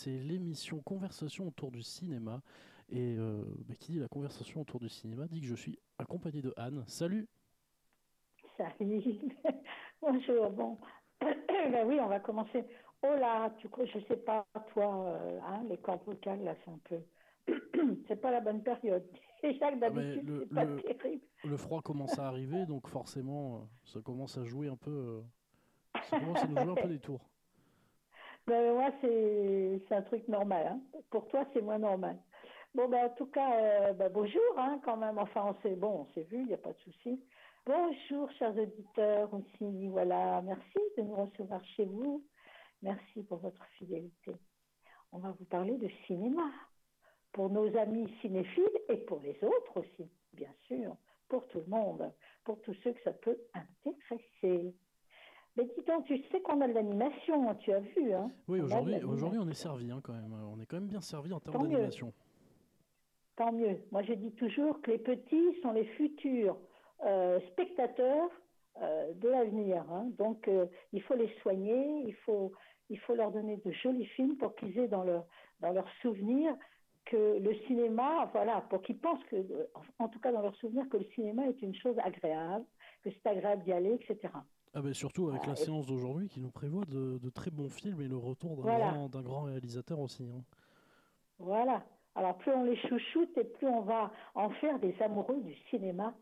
C'est l'émission Conversation autour du cinéma. Et euh, bah, qui dit la conversation autour du cinéma dit que je suis accompagné de Anne. Salut Salut. Bonjour. Bon, ben oui, on va commencer. Oh là, tu crois, je sais pas, toi, euh, hein, les cordes vocales, là, c'est un peu. c'est pas la bonne période. Déjà que d'habitude, le- c'est pas le- terrible. Le froid commence à arriver, donc forcément, euh, ça commence à jouer un peu. ça commence à nous jouer un peu des tours. Ben, moi, c'est c'est un truc normal. Hein. Pour toi, c'est moins normal. Bon, ben, en tout cas, euh, ben, bonjour, hein, quand même. Enfin, on s'est bon, on s'est vu, il n'y a pas de souci. Bonjour, chers auditeurs. Voilà, merci de nous recevoir chez vous. Merci pour votre fidélité. On va vous parler de cinéma. Pour nos amis cinéphiles et pour les autres aussi, bien sûr. Pour tout le monde. Pour tous ceux que ça peut intéresser. Mais dis donc, tu sais qu'on a de l'animation, tu as vu, hein Oui, aujourd'hui, aujourd'hui on est servi hein, quand même. On est quand même bien servi en termes Tant mieux. d'animation. Tant mieux. Moi, je dis toujours que les petits sont les futurs euh, spectateurs euh, de l'avenir. hein. Donc, euh, il faut les soigner, il faut, il faut leur donner de jolis films pour qu'ils aient dans leur, dans leur souvenir que le cinéma, voilà, pour qu'ils pensent que, en tout cas dans leur souvenir, que le cinéma est une chose agréable, que c'est agréable d'y aller, etc. Ah ben surtout avec la séance d'aujourd'hui qui nous prévoit de, de très bons films et le retour d'un Voilà. grand, réalisateur aussi. hein. Voilà. Alors, plus on les chouchoute et plus on va en faire des amoureux du cinéma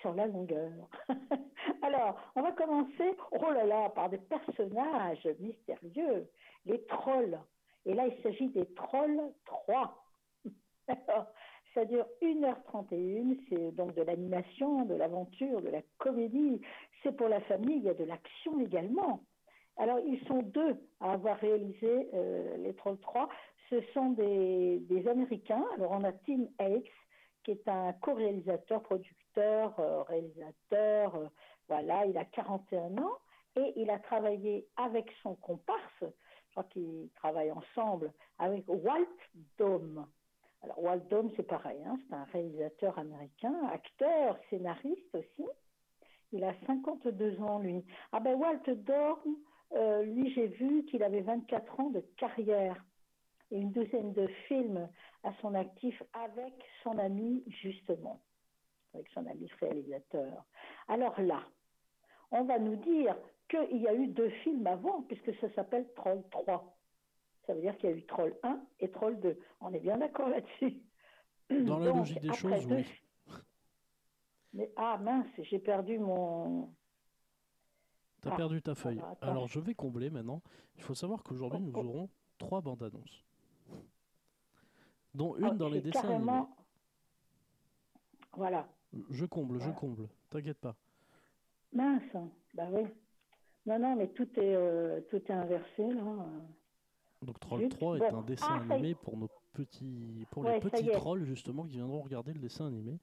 sur la longueur. Alors, on va commencer, oh là là, par des personnages mystérieux, les trolls. Et là, il s'agit des trolls 3. Alors, ça dure 1h31, c'est donc de l'animation, de l'aventure, de la comédie. C'est pour la famille, il y a de l'action également. Alors, ils sont deux à avoir réalisé euh, les Trolls 3. Ce sont des, Américains. Alors, on a Tim Hicks, qui est un co-réalisateur, producteur, euh, réalisateur. euh, voilà, il a 41 ans et il a travaillé avec son comparse, je crois qu'ils travaillent ensemble, avec Walt Dome. Alors, Walt Dome, c'est pareil, hein, c'est un réalisateur américain, acteur, scénariste aussi. Il a 52 ans, lui. Ah ben, Walt Dome, euh, lui, j'ai vu qu'il avait 24 ans de carrière et une douzaine de films à son actif avec son ami, justement, avec son ami réalisateur. Alors là, on va nous dire qu'il y a eu deux films avant, puisque ça s'appelle Troll 3. Ça veut dire qu'il y a eu Troll 1 et Troll 2. On est bien d'accord là-dessus. Dans la Donc, logique des choses, deux- oui. Mais, ah mince, j'ai perdu mon... T'as Ah, perdu ta feuille. alors, je vais combler maintenant. Il faut savoir qu'aujourd'hui nous Oh, oh. aurons trois bandes annonces. Dont une Ah, dans les dessins animés. Voilà. Je comble, je comble. T'inquiète pas. Mince, hein. bah oui. Non, non, mais tout est, euh, tout est inversé, là. Donc Troll Zut. 3 est Bon. un dessin Ah, animé pour nos petits pour Ouais, les petits trolls justement qui viendront regarder le dessin animé.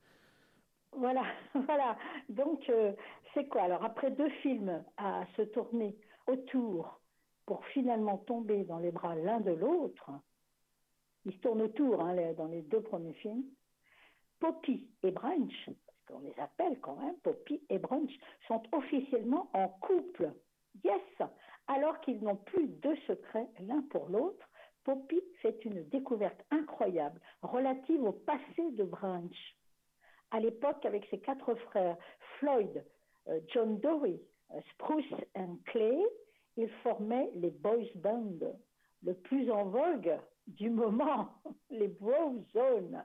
Voilà, voilà. Donc, euh, c'est quoi? Alors, après deux films à se tourner autour pour finalement tomber dans les bras l'un de l'autre, ils se tournent autour hein, les- dans les deux premiers films, Poppy et Branch, qu'on les appelle quand même, Poppy et Brunch, sont officiellement en couple. Yes Alors qu'ils n'ont plus de secret l'un pour l'autre, Poppy fait une découverte incroyable relative au passé de Brunch. À l'époque, avec ses quatre frères, Floyd, euh, John Dory, euh, Spruce et Clay, ils formaient les boys band, le plus en vogue du moment, les Bro Zones.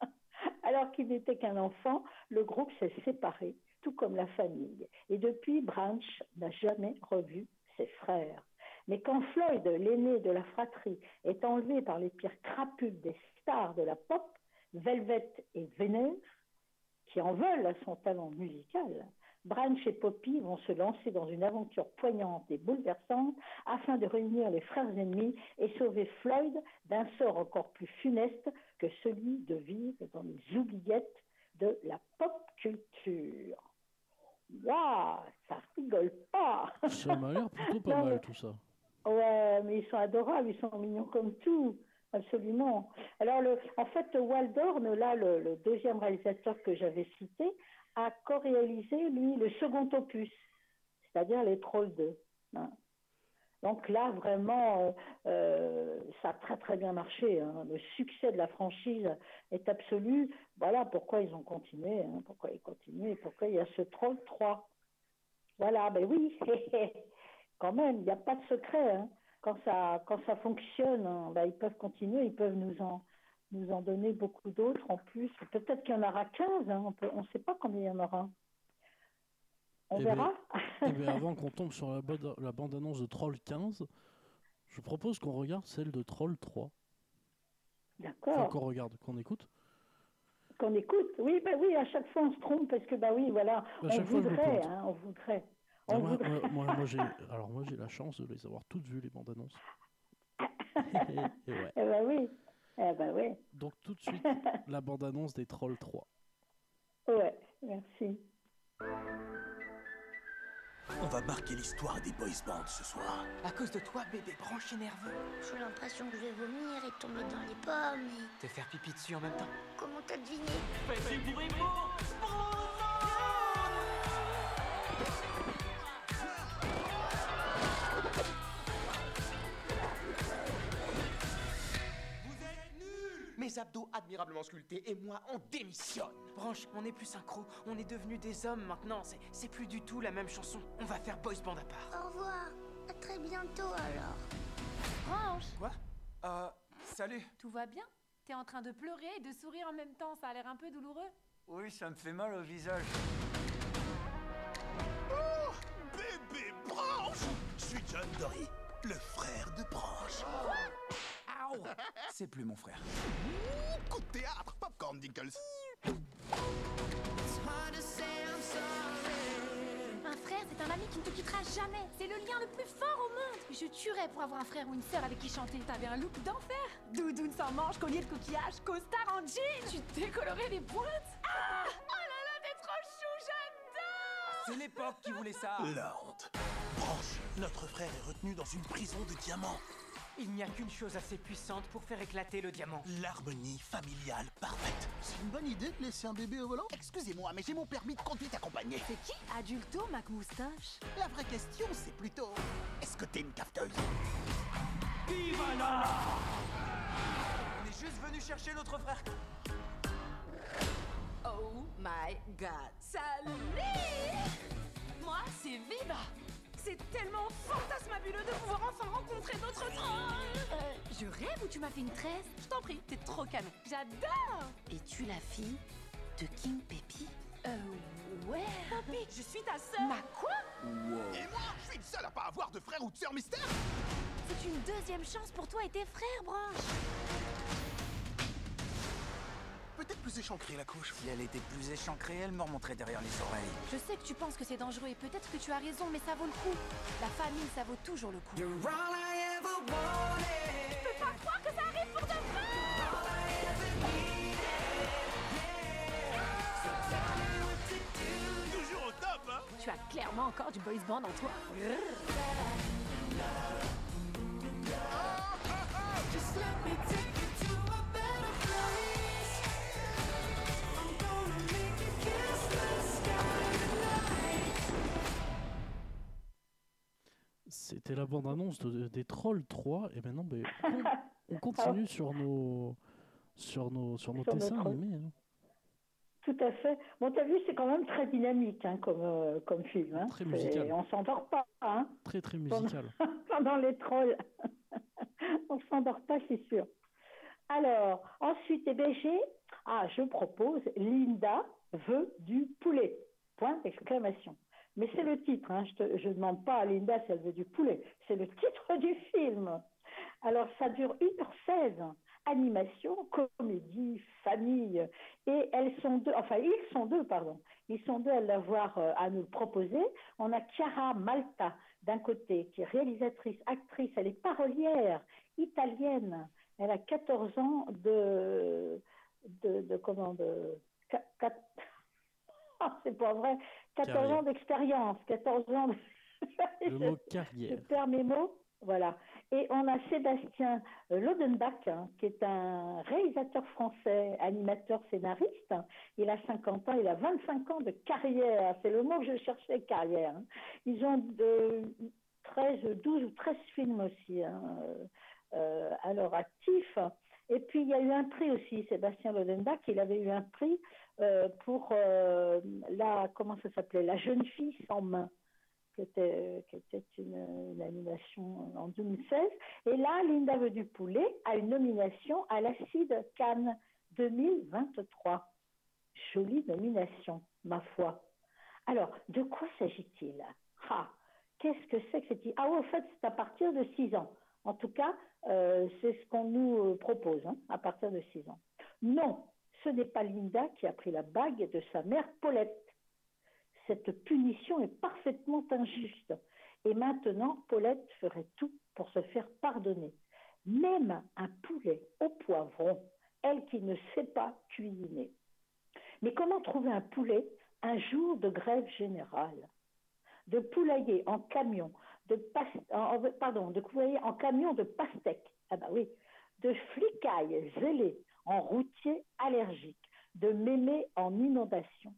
Alors qu'il n'était qu'un enfant, le groupe s'est séparé, tout comme la famille. Et depuis, Branch n'a jamais revu frères. Mais quand Floyd, l'aîné de la fratrie, est enlevé par les pires crapules des stars de la pop, Velvet et Vénère, qui en veulent à son talent musical, Branch et Poppy vont se lancer dans une aventure poignante et bouleversante afin de réunir les frères ennemis et sauver Floyd d'un sort encore plus funeste que celui de vivre dans les oubliettes de la pop culture. Waouh, ça rigole pas. Ça m'a l'air plutôt pas Non, mal tout ça. Ouais, mais ils sont adorables, ils sont mignons comme tout. Absolument. Alors, le, en fait, Waldorn, là, le, le deuxième réalisateur que j'avais cité, a co-réalisé, lui, le second opus, c'est-à-dire Les Trolls 2. hein. Donc là, vraiment, euh, euh, ça a très très bien marché. hein. Le succès de la franchise est absolu. Voilà pourquoi ils ont continué, hein, pourquoi ils continuent pourquoi il y a ce Troll 3. Voilà, ben oui, quand même, il n'y a pas de secret. hein. Quand ça, quand ça fonctionne, ben, ils peuvent continuer, ils peuvent nous en, nous en donner beaucoup d'autres en plus. Peut-être qu'il y en aura 15, hein, on peut- on ne sait pas combien il y en aura. On Eh ben, verra. Eh bien, avant qu'on tombe sur la, la bande-annonce de Troll 15, je propose qu'on regarde celle de Troll 3. Enfin, D'accord. qu'on regarde, qu'on écoute. Qu'on écoute. Oui, ben oui, à chaque fois on se trompe parce que, bah oui, voilà, À on voudrait, hein, on voudrait. Ah, On moi, voudrait. moi- moi- moi, j'ai, alors moi j'ai la chance de les avoir toutes vues les bandes annonces. Et ouais. Eh ben oui, eh ben oui. Donc tout de suite la bande annonce des Trolls 3. Ouais, merci. On va marquer l'histoire des boys bands ce soir. À cause de toi, bébé branché nerveux. J'ai l'impression que je vais vomir et tomber dans les pommes. Et Te faire pipi dessus en même temps. comment t'as deviné? Abdos admirablement sculptés et moi, on démissionne. Branche, on est plus synchro. On est devenus des hommes maintenant. C'est, c'est plus du tout la même chanson. On va faire boys band à part. Au revoir. À très bientôt alors. Branche, Quoi? Euh, salut. tout va bien? T'es en train de pleurer et de sourire en même temps, ça a l'air un peu douloureux. Oui, ça me fait mal au visage. Bébé Branche Je suis John Dory, le frère de Branche. C'est plus mon frère. Coup de théâtre, Popcorn Dinkles. Un frère, c'est un ami qui ne te quittera jamais. C'est le lien le plus fort au monde. Je tuerais pour avoir un frère ou une sœur avec qui chanter. T'avais un look d'enfer. Doudoune sans manche, collier de coquillage, costard en jean. Tu coloré les pointes. Ah Oh là là, t'es trop chou, j'adore C'est l'époque qui voulait ça. La honte. Branche, notre frère est retenu dans une prison de diamants. Il n'y a qu'une chose assez puissante pour faire éclater le diamant. L'harmonie familiale parfaite. C'est une bonne idée de laisser un bébé au volant Excusez-moi, mais j'ai mon permis de conduite accompagné. C'est qui Adulto, Mac Moustache? La vraie question, c'est plutôt... Est-ce que t'es une cafeteuse? On est juste venu chercher notre frère. Oh my god. Salut Moi, c'est Viva C'est tellement fantasmabuleux de pouvoir enfin rencontrer d'autres trolls Euh, je rêve ou tu m'as fait une tresse Je t'en prie, t'es trop canon. J'adore Es-tu la fille de King Peppy Euh, ouais. Poppy, je suis ta sœur. Ma quoi? Et moi, je suis le seul à pas avoir de frère ou de sœur mystère C'est une deuxième chance pour toi et tes frères, Branche. Peut-être plus échancrée la couche. Si elle était plus échancrée, elle me remonterait derrière les oreilles. Je sais que tu penses que c'est dangereux et peut-être que tu as raison, mais ça vaut le coup. La famille, ça vaut toujours le coup. Je peux pas croire que ça arrive pour de vrai Toujours au top, hein Tu as clairement encore du boys band en toi. La bande-annonce de- des Trolls 3 et maintenant ben, on, on continue sur nos sur nos sur nos Sur dessins animés. hein. Tout à fait. Bon, t'as vu, c'est quand même très dynamique hein, comme, euh, comme film. Hein. Très musical. On s'endort pas. Hein. Très très musical. pendant les trolls. On s'endort pas, c'est sûr. Alors, ensuite, eh j'ai- ah, je propose Linda veut du poulet. Point d'exclamation. Mais c'est le titre, hein. je ne demande pas à Linda si elle veut du poulet. C'est le titre du film. Alors, ça dure 1h16. Animation, comédie, famille. Et elles sont deux, enfin, ils sont deux, pardon. Ils sont deux à euh, à nous proposer. On a Chiara Malta, d'un côté, qui est réalisatrice, actrice, elle est parolière, italienne. Elle a 14 ans de. de, comment de. Ah, c'est pas vrai. 14 Carrière. ans d'expérience, 14 ans de. Le mot Je carrière. perds mes mots. Voilà. Et on a Sébastien euh, Lodenbach, hein, qui est un réalisateur français, animateur, scénariste. Il a 50 ans, il a 25 ans de carrière. C'est le mot que je cherchais, carrière. hein. Ils ont de 13, 12 ou 13 films aussi hein, euh, euh, à leur actif. Et puis, il y a eu un prix aussi, Sébastien Lodenbach, il avait eu un prix euh, pour euh, la, comment ça s'appelait, La jeune fille sans main qui était, une, une en 2016. Et là, Linda veut du poulet a une nomination à l'Acide Cannes 2023. Jolie nomination, ma foi. Alors, de quoi s'agit-il? Ah, qu'est-ce que c'est que cette... Ah, au fait, c'est à partir de 6 ans. En tout cas, euh, c'est ce qu'on nous propose, hein, à partir de 6 ans. Non, ce n'est pas Linda qui a pris la bague de sa mère Paulette cette punition est parfaitement injuste. Et maintenant, Paulette ferait tout pour se faire pardonner. Même un poulet au poivron, elle qui ne sait pas cuisiner. Mais comment trouver un poulet un jour de grève générale? De poulailler en camion, de camion de pastèque. Ah bah oui. De flicailles zélées en routier allergique, de mémé en inondation.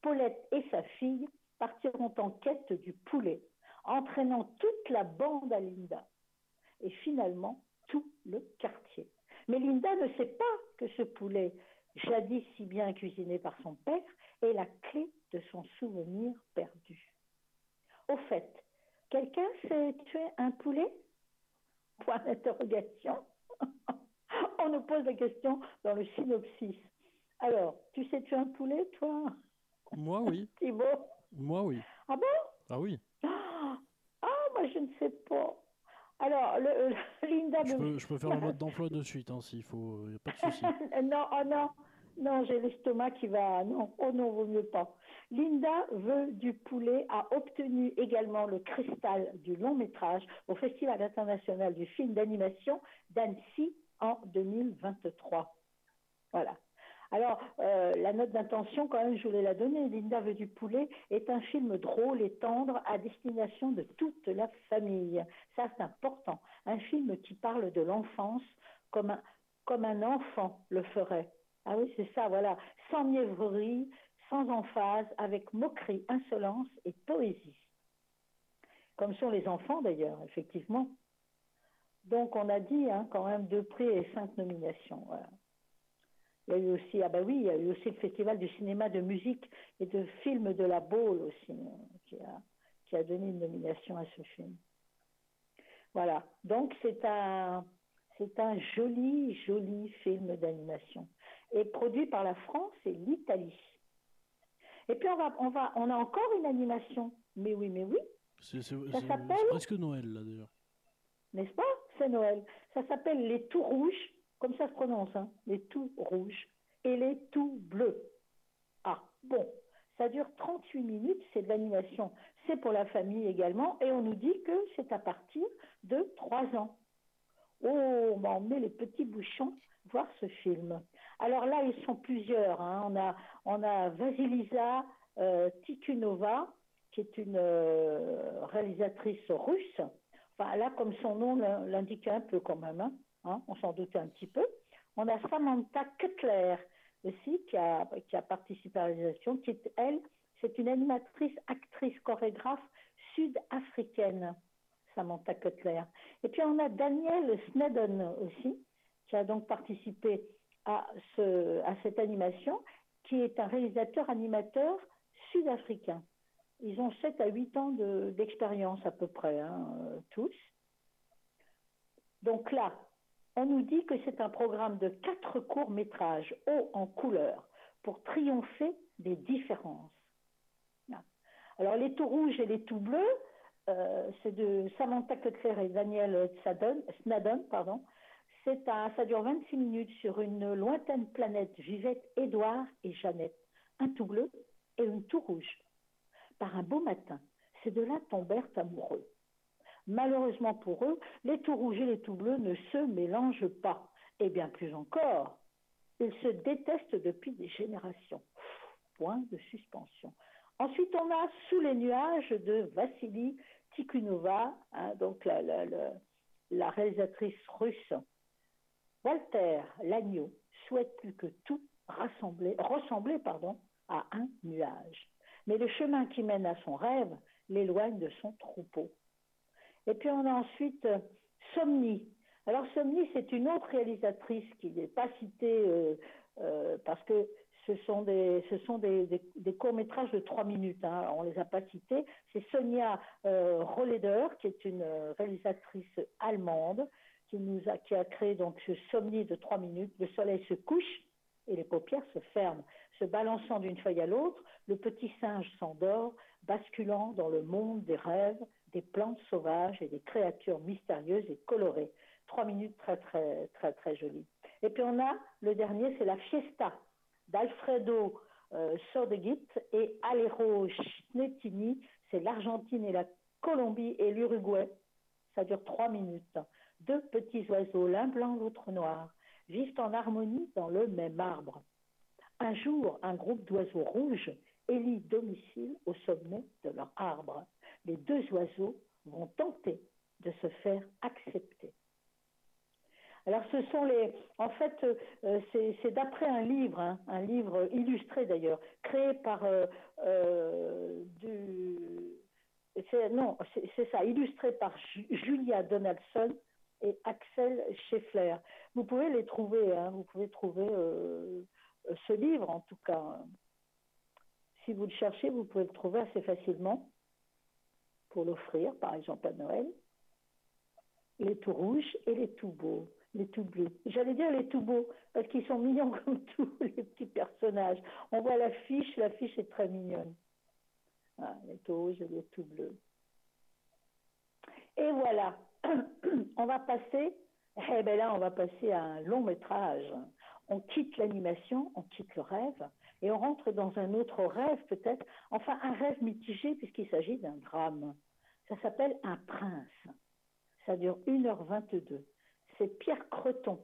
Paulette et sa fille partiront en quête du poulet, entraînant toute la bande à Linda. Et finalement, tout le quartier. Mais Linda ne sait pas que ce poulet, jadis si bien cuisiné par son père, est la clé de son souvenir perdu. Au fait, quelqu'un sait tuer un poulet? Point d'interrogation. On nous pose la question dans le synopsis. Alors, tu sais tuer un poulet, toi? Moi oui. Thibaut? Moi oui. Ah bon? Ah oui. Ah, moi je ne sais pas. Alors, le, le- Linda Je me- peux, je peux faire le mode d'emploi de suite hein, s'il faut. Y a pas de souci. non, oh non, non, j'ai l'estomac qui va. Non, oh non, vaut mieux pas. Linda veut du poulet a obtenu également le cristal du long métrage au Festival international du film d'animation d'Annecy en 2023. Voilà. Alors, euh, la note d'intention, quand même, je voulais la donner. Linda veut du poulet est un film drôle et tendre à destination de toute la famille. Ça, c'est important. Un film qui parle de l'enfance comme un, comme un enfant le ferait. Ah oui, c'est ça, voilà. Sans mièvrerie, sans emphase, avec moquerie, insolence et poésie. Comme sont les enfants, d'ailleurs, effectivement. Donc, on a dit, hein, quand même, deux prix et cinq nominations. Voilà. Il y a eu aussi, ah bah oui, il y a eu aussi le Festival du cinéma de musique et de films de la Baule aussi, euh, qui a, qui a donné une nomination à ce film. Voilà. Donc c'est un, c'est un joli, joli film d'animation. Et produit par la France et l'Italie. Et puis on va, on va, on a encore une animation. Mais oui, mais oui, C'est c'est- Ça c'est- s'appelle c'est presque Noël là d'ailleurs. n'est-ce pas? C'est Noël. Ça s'appelle les tout rouges, comme ça se prononce, hein, les tout rouges et les tout bleus. Ah, bon, ça dure 38 minutes, c'est de l'animation. C'est pour la famille également, et on nous dit que c'est à partir de 3 ans. Oh, on va emmener les petits bouchons voir ce film. Alors là, ils sont plusieurs. hein. On, a, on a Vasilisa euh, Tikunova, qui est une euh, réalisatrice russe. Enfin, là, comme son nom l'in- l'indique un peu quand même, hein, hein, on s'en doutait un petit peu. On a Samantha Cutler aussi, qui a, participé à la réalisation, qui est, elle, c'est une animatrice, actrice, chorégraphe sud-africaine. Samantha Cutler. Et puis on a Daniel Snedden aussi, qui a donc participé à, ce, à cette animation, qui est un réalisateur animateur sud-africain. Ils ont 7 à 8 ans d'expérience à peu près, hein, euh, tous. Donc là, on nous dit que c'est un programme de quatre courts-métrages hauts en couleur pour triompher des différences. Alors les tout rouges et les tout bleus, euh, c'est de Samantha Cutler et Daniel Snadden, pardon. C'est un, ça dure 26 minutes sur une lointaine planète vivaient Édouard et Jeannette, un tout bleu et une tout rouge. Par un beau matin, ces deux-là tombèrent amoureux. Malheureusement pour eux, les tout rouges et les tout bleus ne se mélangent pas. Et bien plus encore, ils se détestent depuis des générations. Point de suspension. Ensuite, on a Sous les nuages de Vassili Tikhonova, hein, donc la, réalisatrice russe. Walter Lagneau souhaite plus que tout ressembler à un nuage. Mais le chemin qui mène à son rêve l'éloigne de son troupeau. Et puis on a ensuite euh, Somni. Alors Somni, c'est une autre réalisatrice qui n'est pas citée euh, euh, parce que ce sont des, des, courts-métrages de trois minutes. Hein. On ne les a pas cités. C'est Sonia euh, Rolleder, qui est une réalisatrice allemande, qui, nous a créé donc ce Somni de trois minutes. Le soleil se couche et les paupières se ferment. Se balançant d'une feuille à l'autre, le petit singe s'endort, basculant dans le monde des rêves, des plantes sauvages et des créatures mystérieuses et colorées. Trois minutes très très très très jolies. Et puis on a le dernier, c'est la Fiesta d'Alfredo euh, et Alero Schnettini. C'est l'Argentine et la Colombie et l'Uruguay. Ça dure trois minutes. Deux petits oiseaux, l'un blanc, l'autre noir, vivent en harmonie dans le même arbre. Un jour, un groupe d'oiseaux rouges élit domicile au sommet de leur arbre. Les deux oiseaux vont tenter de se faire accepter. Alors ce sont les, en fait, euh, c'est d'après un livre, hein, un livre illustré d'ailleurs, créé par euh, euh, non, c'est ça, illustré par Julia Donaldson et Axel Scheffler. Vous pouvez les trouver, hein, vous pouvez trouver ce livre en tout cas. Si vous le cherchez, vous pouvez le trouver assez facilement pour l'offrir, par exemple à Noël. Les tout rouges et les tout beaux, les tout bleus. J'allais dire les tout beaux, parce qu'ils sont mignons comme tous les petits personnages. On voit l'affiche, l'affiche est très mignonne. Ah, les tout rouges et les tout bleus. Et voilà, on va passer, eh bien là, on va passer à un long métrage. On quitte l'animation, on quitte le rêve, et on rentre dans un autre rêve peut-être, enfin un rêve mitigé puisqu'il s'agit d'un drame. Ça s'appelle Un prince. Ça dure 1h22. C'est Pierre Creton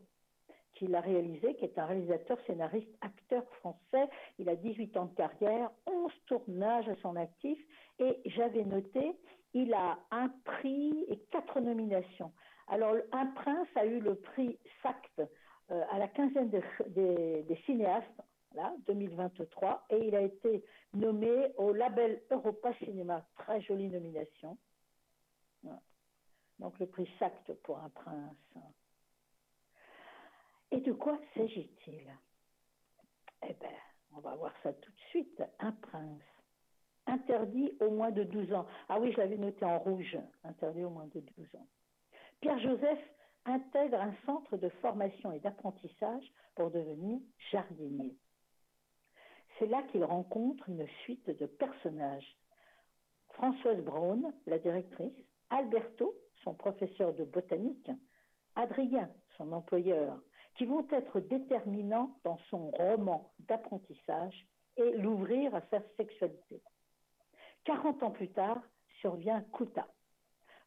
qui l'a réalisé, qui est un réalisateur, scénariste, acteur français. Il a 18 ans de carrière, 11 tournages à son actif et j'avais noté, il a un prix et quatre nominations. Alors, Un prince a eu le prix SACT euh, à la quinzaine des cinéastes là, 2023, et il a été nommé au label Europa Cinéma. Très jolie nomination. Donc le prix SACT pour un prince. Et de quoi s'agit-il? Eh bien, on va voir ça tout de suite. Un prince. Interdit au moins de 12 ans. Ah oui, je l'avais noté en rouge. Interdit au moins de 12 ans. Pierre-Joseph intègre un centre de formation et d'apprentissage pour devenir jardinier. C'est là qu'il rencontre une suite de personnages. Françoise Braun, la directrice, Alberto, son professeur de botanique, Adrien, son employeur, qui vont être déterminants dans son roman d'apprentissage et l'ouvrir à sa sexualité. Quarante ans plus tard, survient Kuta,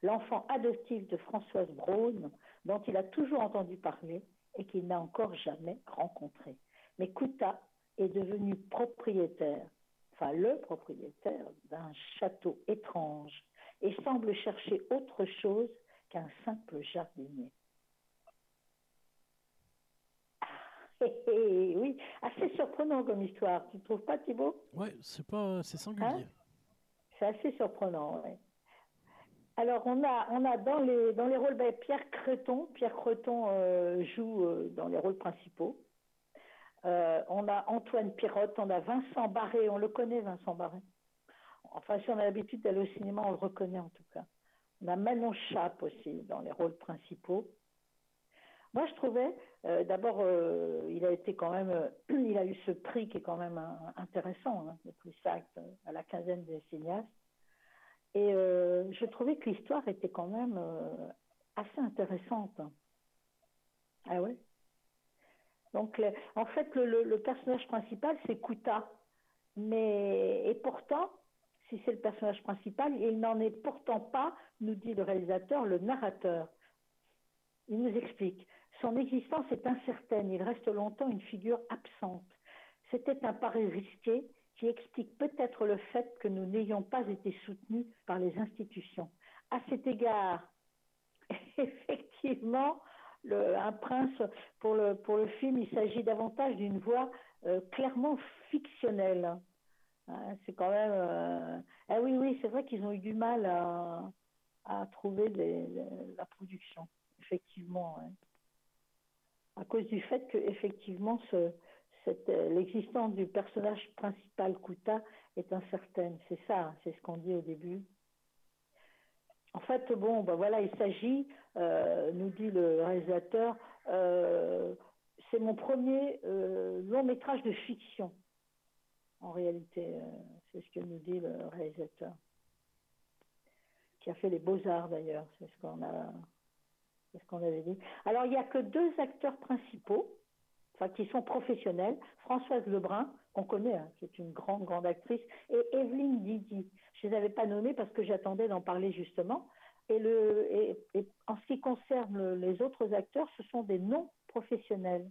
l'enfant adoptif de Françoise Braun, dont il a toujours entendu parler et qu'il n'a encore jamais rencontré. Mais Kuta est devenu propriétaire, enfin le propriétaire d'un château étrange et semble chercher autre chose qu'un simple jardinier. Ah, oui, assez surprenant comme histoire, tu ne trouves pas Thibault? Oui, c'est pas, c'est singulier. Hein? C'est assez surprenant, oui. Alors, on a, on a dans les, dans les rôles, ben, Pierre Creton. Pierre Creton euh, joue euh, dans les rôles principaux. Euh, on a Antoine Pirotte, on a Vincent Barré, on le connaît, Vincent Barré? Enfin, si on a l'habitude d'aller au cinéma, on le reconnaît en tout cas. On a Manon Chape aussi dans les rôles principaux. Moi, je trouvais, d'abord, il a été quand même, il a eu ce prix qui est quand même intéressant, hein, le prix SAC à la quinzaine des cinéastes. Et euh, je trouvais que l'histoire était quand même euh, assez intéressante. Ah ouais Donc, en fait, le, personnage principal, c'est Kuta. Mais, et pourtant, si c'est le personnage principal, il n'en est pourtant pas, nous dit le réalisateur, le narrateur. Il nous explique. Son existence est incertaine, il reste longtemps une figure absente. C'était un pari risqué qui explique peut-être le fait que nous n'ayons pas été soutenus par les institutions. À cet égard, effectivement, un prince, pour le, film, il s'agit davantage d'une voix euh, clairement fictionnelle. Hein, c'est quand même. Euh, ah oui, oui, c'est vrai qu'ils ont eu du mal à, trouver la production, effectivement. À cause du fait que, effectivement, ce, l'existence du personnage principal Kuta est incertaine. C'est ça, c'est ce qu'on dit au début. En fait, bon, ben voilà, il s'agit, euh, nous dit le réalisateur, euh, c'est mon premier long métrage de fiction. En réalité, c'est ce que nous dit le réalisateur, qui a fait les beaux-arts d'ailleurs, c'est ce qu'on a, ce qu'on avait dit. Alors, il n'y a que deux acteurs principaux enfin qui sont professionnels, Françoise Lebrun, qu'on connaît, hein, qui est une grande, grande actrice, et Evelyne Didi. Je ne les avais pas nommées parce que j'attendais d'en parler justement. Et, le, et, en ce qui concerne les autres acteurs, ce sont des non-professionnels.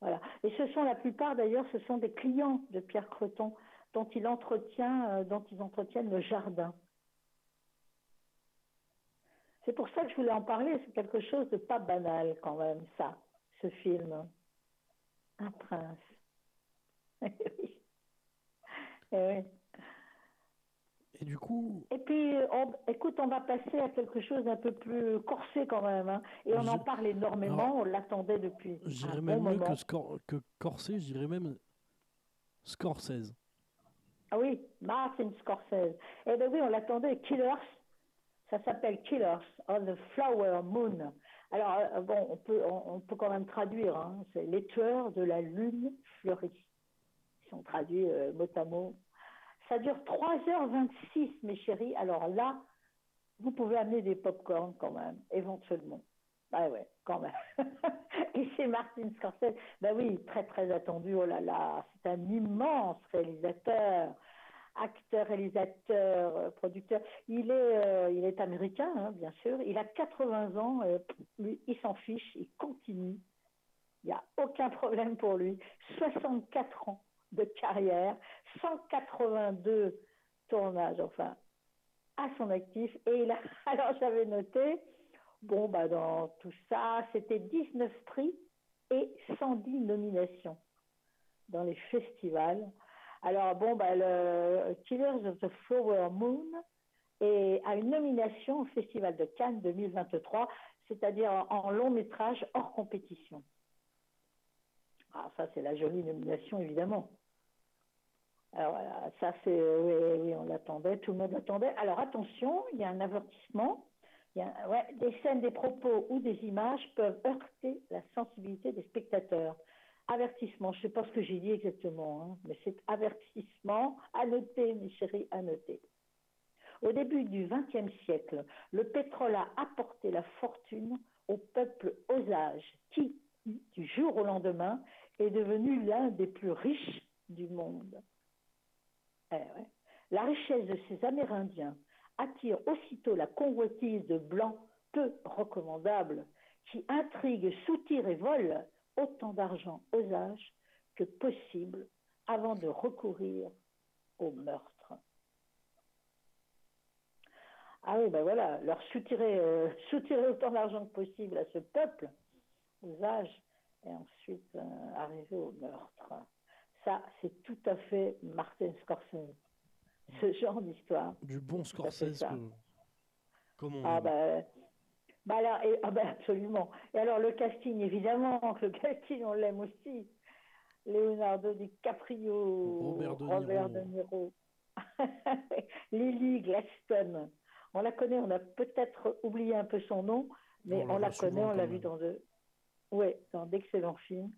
Voilà. Et ce sont la plupart d'ailleurs, ce sont des clients de Pierre Creton dont il entretient, euh, dont ils entretiennent le jardin. C'est pour ça que je voulais en parler. C'est quelque chose de pas banal quand même, ça ce film. Un prince. Eh oui. Et du coup. Et puis, écoute, on va passer à quelque chose d'un peu plus corsé quand même. Hein. Et on en parle énormément, on l'attendait depuis. J'irais même mieux que, que corsé, je dirais même Scorsese. Ah oui, Martin Scorsese. Eh bien oui, on l'attendait. Killers, ça s'appelle Killers on the Flower Moon. Alors, euh, bon, on peut, on, peut quand même traduire, hein. c'est les tueurs de la lune fleurie. Ils sont traduits euh, mot à mot. Ça dure 3h26, mes chéris. Alors là, vous pouvez amener des pop-corn quand même, éventuellement. Ah ouais, quand même. Et c'est Martin Scorsese. Ben oui, très très attendu. Oh là là, c'est un immense réalisateur acteur, réalisateur, euh, producteur. Il est, euh, il est américain, hein, bien sûr. Il a 80 ans. Euh, lui, il s'en fiche. Il continue. Il n'y a aucun problème pour lui. 64 ans de carrière, 182 tournages, enfin, à son actif. Et il a, alors j'avais noté, bon, bah, dans tout ça, c'était 19 prix et 110 nominations dans les festivals. Alors, bon, bah, le Killers of the Flower Moon est, a une nomination au Festival de Cannes 2023, c'est-à-dire en, long métrage hors compétition. Ah, ça, c'est la jolie nomination, évidemment. Alors voilà, ça c'est, oui, oui, on l'attendait, tout le monde l'attendait. Alors attention, il y a un avertissement. Des scènes, des propos ou des images peuvent heurter la sensibilité des spectateurs avertissement, je ne sais pas ce que j'ai dit exactement, hein, mais c'est avertissement, à noter, mes chéris, à noter. Au début du XXe siècle, le pétrole a apporté la fortune au peuple Osage, qui, du jour au lendemain, est devenu l'un des plus riches du monde. Eh la richesse de ces Amérindiens attire aussitôt la convoitise de blancs peu recommandables qui intriguent, soutirent et volent autant d'argent aux âges que possible avant de recourir au meurtre. Ah oui, ben voilà, leur soutirer, euh, soutirer autant d'argent que possible à ce peuple, aux âges, et ensuite euh, arriver au meurtre. Ça, c'est tout à fait Martin Scorsese. ce genre d'histoire. Du bon Scorsese, ça. que- comme on Ah aime. ben, bah là, et- ah ben absolument. Et alors le casting, évidemment, le casting, on l'aime aussi. Leonardo DiCaprio, Robert De Robert Niro. De Niro, Lily Glaston. On la connaît, on a peut-être oublié un peu son nom, mais On la on, connaît, on l'a vu dans de, ouais, dans d'excellents films.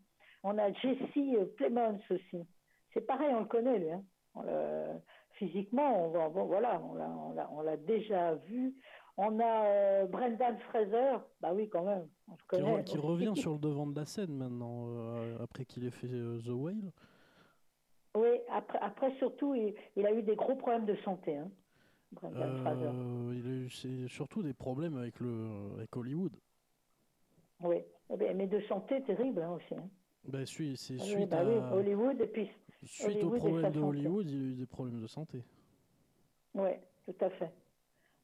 On a Jesse Plemons aussi. C'est pareil, on le connaît lui. hein. On le- Physiquement, on, bon, voilà, on l'a- on l'a- on l'a déjà vu. On a euh, Brendan Fraser, bah oui, quand même, on Qui, connaît. re- qui revient sur le devant de la scène maintenant, euh, après qu'il ait fait euh, The Whale. Oui, après, après surtout, il, il a eu des gros problèmes de santé, hein, Brendan Fraser. Il a eu c'est surtout des problèmes avec, le, avec Hollywood. Oui, Eh ben, mais de santé terrible hein, aussi. hein. Ben, c'est Ah oui, suite, bah à, oui, Hollywood, et puis, suite Hollywood aux problèmes de santé. Hollywood, il a eu des problèmes de santé. oui, tout à fait.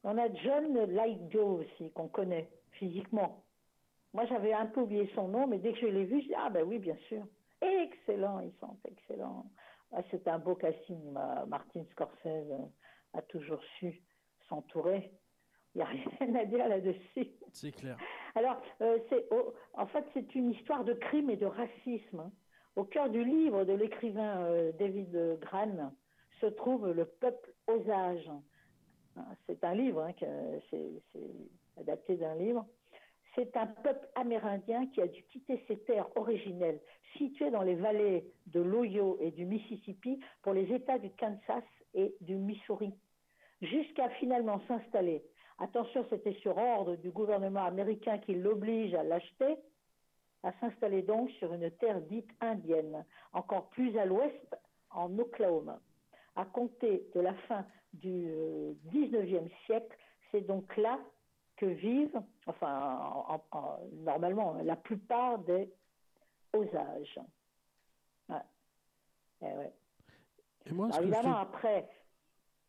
On a John Lithgow aussi, qu'on connaît physiquement. Moi, j'avais un peu oublié son nom, mais dès que je l'ai vu, je dis Ah, ben oui, bien sûr. Excellent, ils sont excellents. Ah, c'est un beau casting. Ma- Martin Scorsese euh, a toujours su s'entourer. Il n'y a rien à dire là-dessus. C'est clair. Alors, euh, c'est, oh, en fait, c'est une histoire de crime et de racisme. hein. Au cœur du livre de l'écrivain euh, David Gran se trouve Le peuple Osage. C'est un livre, hein, c'est adapté d'un livre. C'est un peuple amérindien qui a dû quitter ses terres originelles, situées dans les vallées de l'Ohio et du Mississippi, pour les États du Kansas et du Missouri, jusqu'à finalement s'installer. Attention, c'était sur ordre du gouvernement américain qui l'oblige à l'acheter, à s'installer donc sur une terre dite indienne, encore plus à l'ouest, en Oklahoma. À compter de la fin du euh, 19e siècle, c'est donc là que vivent, enfin, en- en- en- normalement, la plupart des Osages. Ouais. Eh ouais. Et moi, ce Alors, que je te- évidemment, après,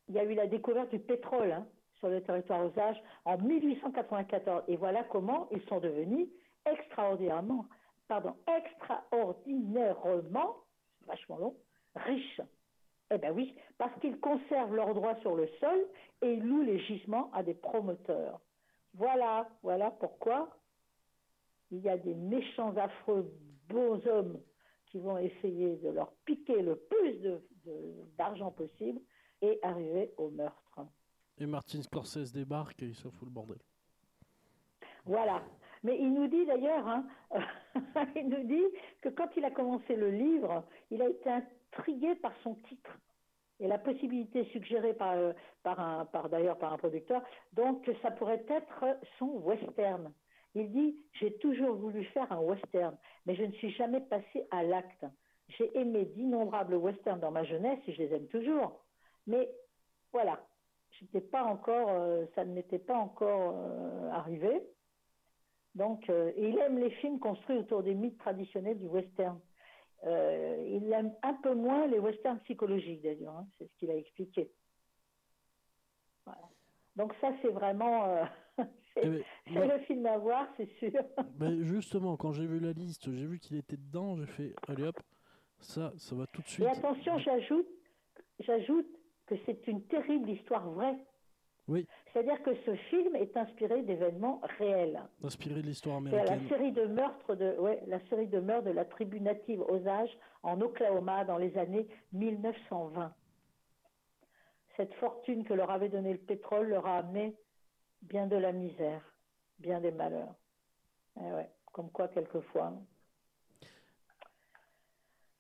il y a eu la découverte du pétrole hein, sur le territoire Osage en 1894. Et voilà comment ils sont devenus extraordinairement, pardon, extraordinairement, vachement long, riches. Eh bien oui, parce qu'ils conservent leurs droits sur le sol et ils louent les gisements à des promoteurs. Voilà, voilà pourquoi il y a des méchants, affreux, beaux hommes qui vont essayer de leur piquer le plus de- de- d'argent possible et arriver au meurtre. Et Martin Scorsese débarque et ça fout le bordel. Voilà. Mais il nous dit d'ailleurs, hein, il nous dit que quand il a commencé le livre, il a été intrigué par son titre et la possibilité suggérée par, euh, d'ailleurs par un producteur, donc que ça pourrait être son western. Il dit J'ai toujours voulu faire un western, mais je ne suis jamais passé à l'acte. J'ai aimé d'innombrables westerns dans ma jeunesse et je les aime toujours. Mais voilà, pas encore, euh, ça ne m'était pas encore euh, arrivé. Donc, et il aime les films construits autour des mythes traditionnels du western. Euh, il aime un peu moins les westerns psychologiques d'ailleurs, hein, c'est ce qu'il a expliqué. Voilà. Donc ça, c'est vraiment euh, c'est Eh ben, le film à voir, c'est sûr. Ben, justement, quand j'ai vu la liste, j'ai vu qu'il était dedans, j'ai fait, allez hop, ça, ça va tout de suite. Et attention, j'ajoute, j'ajoute que c'est une terrible histoire vraie. Oui, C'est-à-dire que ce film est inspiré d'événements réels. inspiré de l'histoire C'est la américaine. série de meurtres de, ouais, la série de meurtres de la tribu native Osage en Oklahoma dans les années 1920. Cette fortune que leur avait donnée le pétrole leur a amené bien de la misère, bien des malheurs. Eh ouais, comme quoi quelquefois.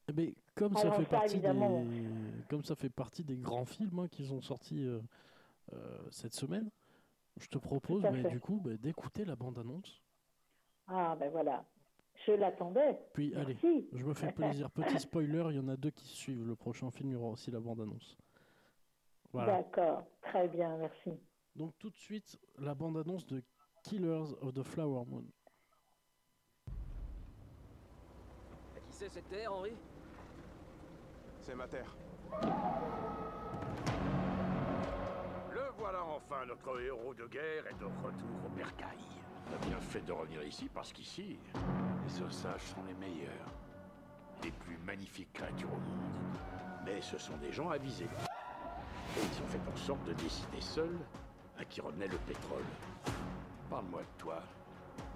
Eh ben, comme ça fait ça, partie des, comme ça fait partie des grands films hein, qu'ils ont sortis euh, cette semaine, je te propose, fait. du coup, ben, d'écouter la bande annonce. Ah ben voilà, je l'attendais. Puis allez, je me fais plaisir. Petit spoiler, il y en a deux qui suivent. Le prochain film, il y aura aussi la bande annonce. Voilà. D'accord, très bien, merci. Donc tout de suite, la bande annonce de Killers of the Flower Moon. À qui c'est cette terre, Henri? C'est ma terre. Voilà enfin, notre héros de guerre est de retour au bercail. On a bien fait de revenir ici parce qu'ici, les Osages sont les meilleurs. Les plus magnifiques créatures au monde. Mais ce sont des gens avisés. Et ils ont fait en sorte de décider seuls à qui revenait le pétrole. Parle-moi de toi.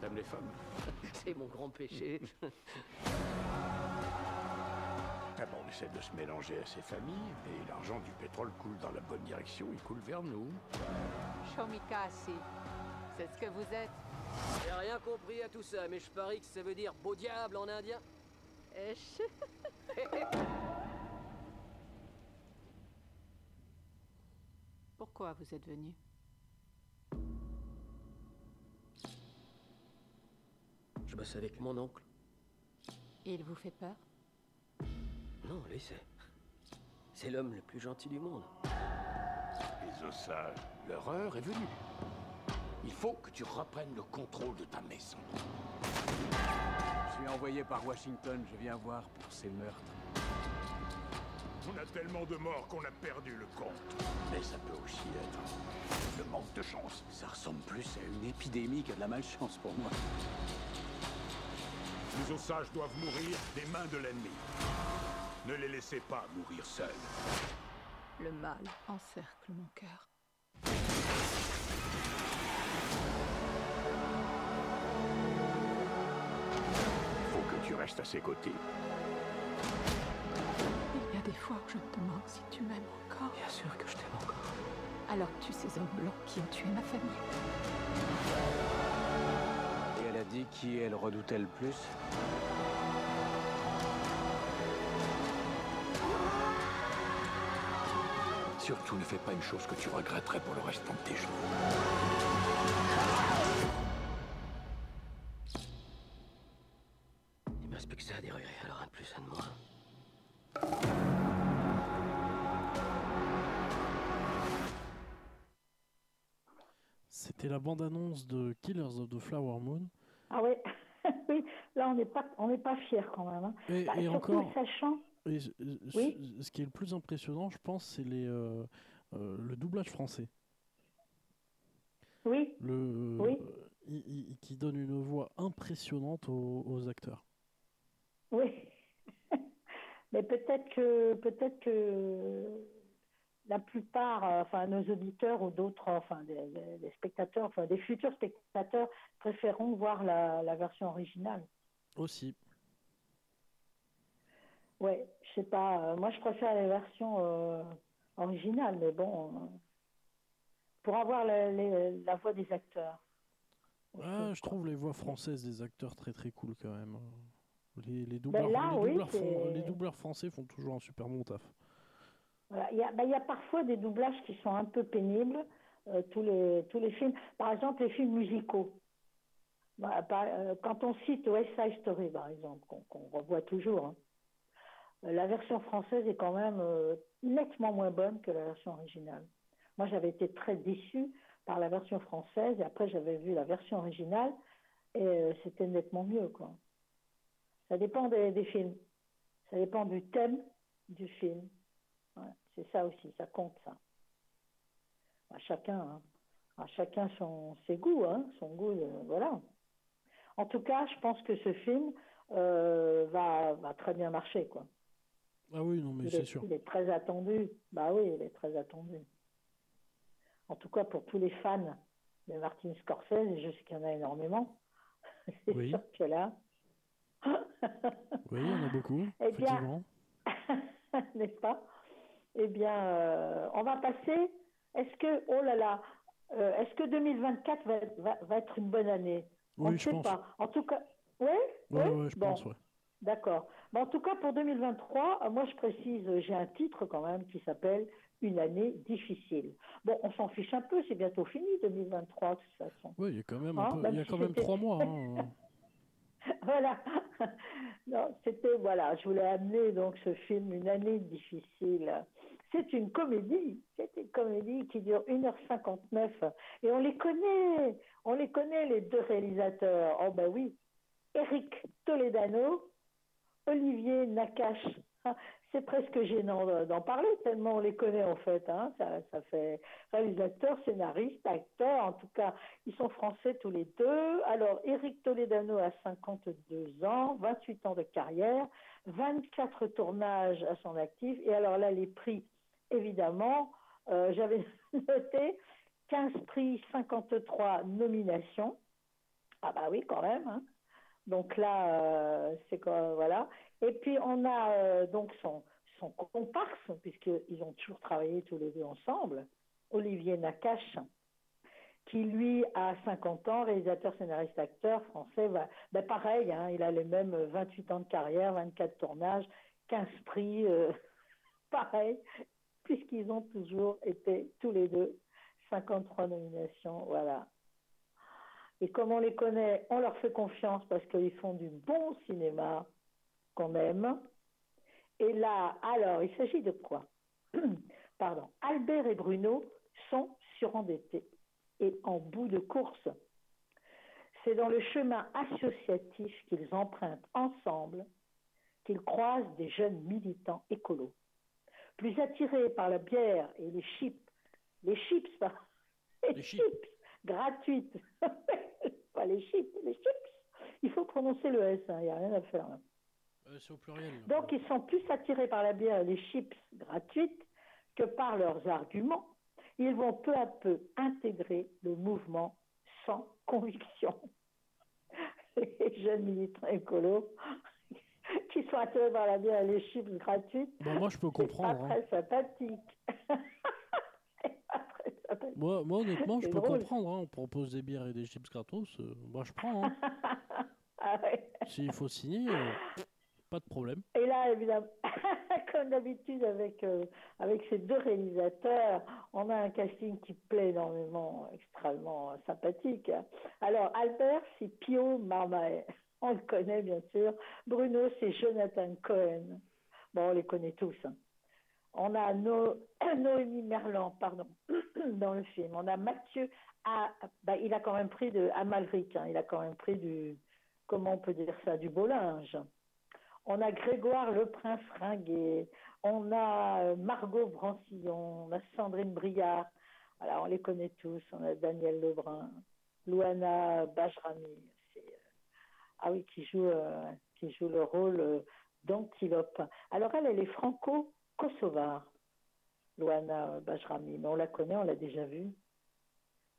T'aimes les femmes? C'est mon grand péché. On essaie de se mélanger à ces familles, et l'argent du pétrole coule dans la bonne direction, il coule vers nous. Shomikasi, c'est ce que vous êtes J'ai rien compris à tout ça, mais je parie que ça veut dire beau diable en indien. Esh. Pourquoi vous êtes venu? Je bosse avec mon oncle. Il vous fait peur? Non, laissez. C'est l'homme le plus gentil du monde. Les Osages, leur heure est venue. Il faut que tu reprennes le contrôle de ta maison. Je suis envoyé par Washington, je viens voir pour ces meurtres. On a tellement de morts qu'on a perdu le compte. Mais ça peut aussi être le manque de chance. Ça ressemble plus à une épidémie qu'à de la malchance pour moi. Les Osages doivent mourir des mains de l'ennemi. Ne les laissez pas mourir seuls. Le mal encercle mon cœur. Il faut que tu restes à ses côtés. Il y a des fois où je me demande si tu m'aimes encore. Bien sûr que je t'aime encore. Alors tue ces hommes blancs qui ont tué ma famille. Et elle a dit qui elle redoutait le plus? Surtout ne fais pas une chose que tu regretterais pour le restant de tes jours. Il me reste plus que ça à dérurer, alors un de plus, un de moins. C'était la bande-annonce de Killers of the Flower Moon. Ah ouais, oui, là on n'est pas, on n'est pas fiers quand même. hein. Et, Bah, et surtout encore, sachant, et ce- ce- Oui. ce qui est le plus impressionnant, je pense, c'est les, euh, euh, le doublage français. oui, Le, Oui. il- il- qui donne une voix impressionnante aux, aux acteurs. oui. Mais peut-être que, peut-être que la plupart, euh, enfin nos auditeurs ou d'autres, enfin des spectateurs, enfin des futurs spectateurs préféreront voir la, la version originale. Aussi. Ouais, je sais pas. euh, moi, je préfère les versions euh, originales, mais bon, euh, pour avoir la, les- la voix des acteurs. Ah, je trouve les voix françaises des acteurs très très cool quand même. Les, les doubleurs, Ben là, les oui, doubleurs font- les doubleurs français font toujours un super bon taf. Voilà, Il y, a, il y a parfois des doublages qui sont un peu pénibles, euh, tous, les, tous les films. Par exemple, les films musicaux. Bah, euh, quand on cite West Side Story, par exemple, qu'on revoit toujours, hein, la version française est quand même euh, nettement moins bonne que la version originale. Moi, j'avais été très déçue par la version française, et après, j'avais vu la version originale, et euh, c'était nettement mieux. Quoi. Ça dépend des, films. Ça dépend du thème du film. C'est ça aussi, ça compte ça. À chacun, hein. à chacun son, ses goûts, hein, son goût, euh, voilà. En tout cas, je pense que ce film euh, va, va très bien marcher, quoi. Ah oui, non mais il, c'est est, sûr. il est très attendu. Bah oui, il est très attendu. En tout cas, pour tous les fans de Martin Scorsese, je sais qu'il y en a énormément. Oui. sûr que là. Oui, il y en a beaucoup, Eh bien, n'est-ce pas? Eh bien, euh, on va passer. Est-ce que, oh là là, euh, est-ce que 2024 va, être- va- va être une bonne année? On Oui, ne je sait pense. pas. En tout cas, oui? Ouais, ouais, je bon. pense, ouais. D'accord. Mais en tout cas, pour 2023, euh, moi je précise, j'ai un titre quand même qui s'appelle Une année difficile. Bon, on s'en fiche un peu, c'est bientôt fini 2023 de toute façon. Oui, il y a quand même, Hein, peu- il y a si quand même trois mois. hein. voilà. non, c'était voilà, je voulais amener donc ce film Une année difficile. C'est une comédie, c'est une comédie qui dure 1h59 et on les connaît, on les connaît les deux réalisateurs. Oh ben oui, Eric Toledano, Olivier Nakache. Ah, C'est presque gênant de- d'en parler tellement on les connaît en fait. Hein. Ça, ça fait réalisateur, scénariste, acteur. En tout cas, ils sont français tous les deux. Alors, Eric Toledano a 52 ans, 28 ans de carrière, 24 tournages à son actif. Et alors là, les prix, évidemment, euh, j'avais noté 15 prix, 53 nominations. Ah bah oui, quand même. hein. Donc là, euh, c'est quoi, voilà. Et puis on a euh, donc son, son comparse, puisqu'ils ont toujours travaillé tous les deux ensemble, Olivier Nakache, qui lui a 50 ans, réalisateur, scénariste, acteur français. ben pareil, hein, il a les mêmes 28 ans de carrière, 24 tournages, 15 prix, euh, pareil, puisqu'ils ont toujours été tous les deux 53 nominations, voilà. Et comme on les connaît, on leur fait confiance parce qu'ils font du bon cinéma qu'on aime. Et là, alors, il s'agit de quoi? Pardon. Albert et Bruno sont surendettés et en bout de course. C'est dans le chemin associatif qu'ils empruntent ensemble qu'ils croisent des jeunes militants écolos. Plus attirés par la bière et les chips, les chips, les, chips. gratuites, pas les chips, les chips, il faut prononcer le S, hein, il n'y a rien à faire. là. Euh, c'est au pluriel. là. Donc ils sont plus attirés par la bière et les chips gratuites que par leurs arguments. Ils vont peu à peu intégrer le mouvement sans conviction. Les jeunes militants écolos qui sont attirés par la bière et les chips gratuites, Bon, moi, je peux c'est pas comprendre. hein. très sympathique. C'est pas très sympathique. Moi, moi, honnêtement, je peux drôle. comprendre. hein. On propose des bières et des chips gratos. euh, moi, je prends. hein. Ah ouais. S'il faut signer, euh, pas de problème. Et là, évidemment, comme d'habitude avec, euh, avec ces deux réalisateurs, on a un casting qui plaît énormément, extrêmement sympathique. Alors, Albert, c'est Pio Marmae. On le connaît, bien sûr. Bruno, c'est Jonathan Cohen. Bon, on les connaît tous. hein. On a No- Noémie Merlan, pardon, dans le film. On a Mathieu, ah, bah, il a quand même pris de Amalric, hein. il a quand même pris du, comment on dire ça, du beau linge. On a Grégoire Le Prince Ringuet, on a euh, Margot Brancillon, on a Sandrine Briard, voilà, on les connaît tous, on a Daniel Lebrun, Louana Bajrami, euh, ah oui, qui joue, euh, qui joue le rôle d'Antilope. Alors elle, elle est franco-kosovare, Louana Bajrami, mais on la connaît, on l'a déjà vue.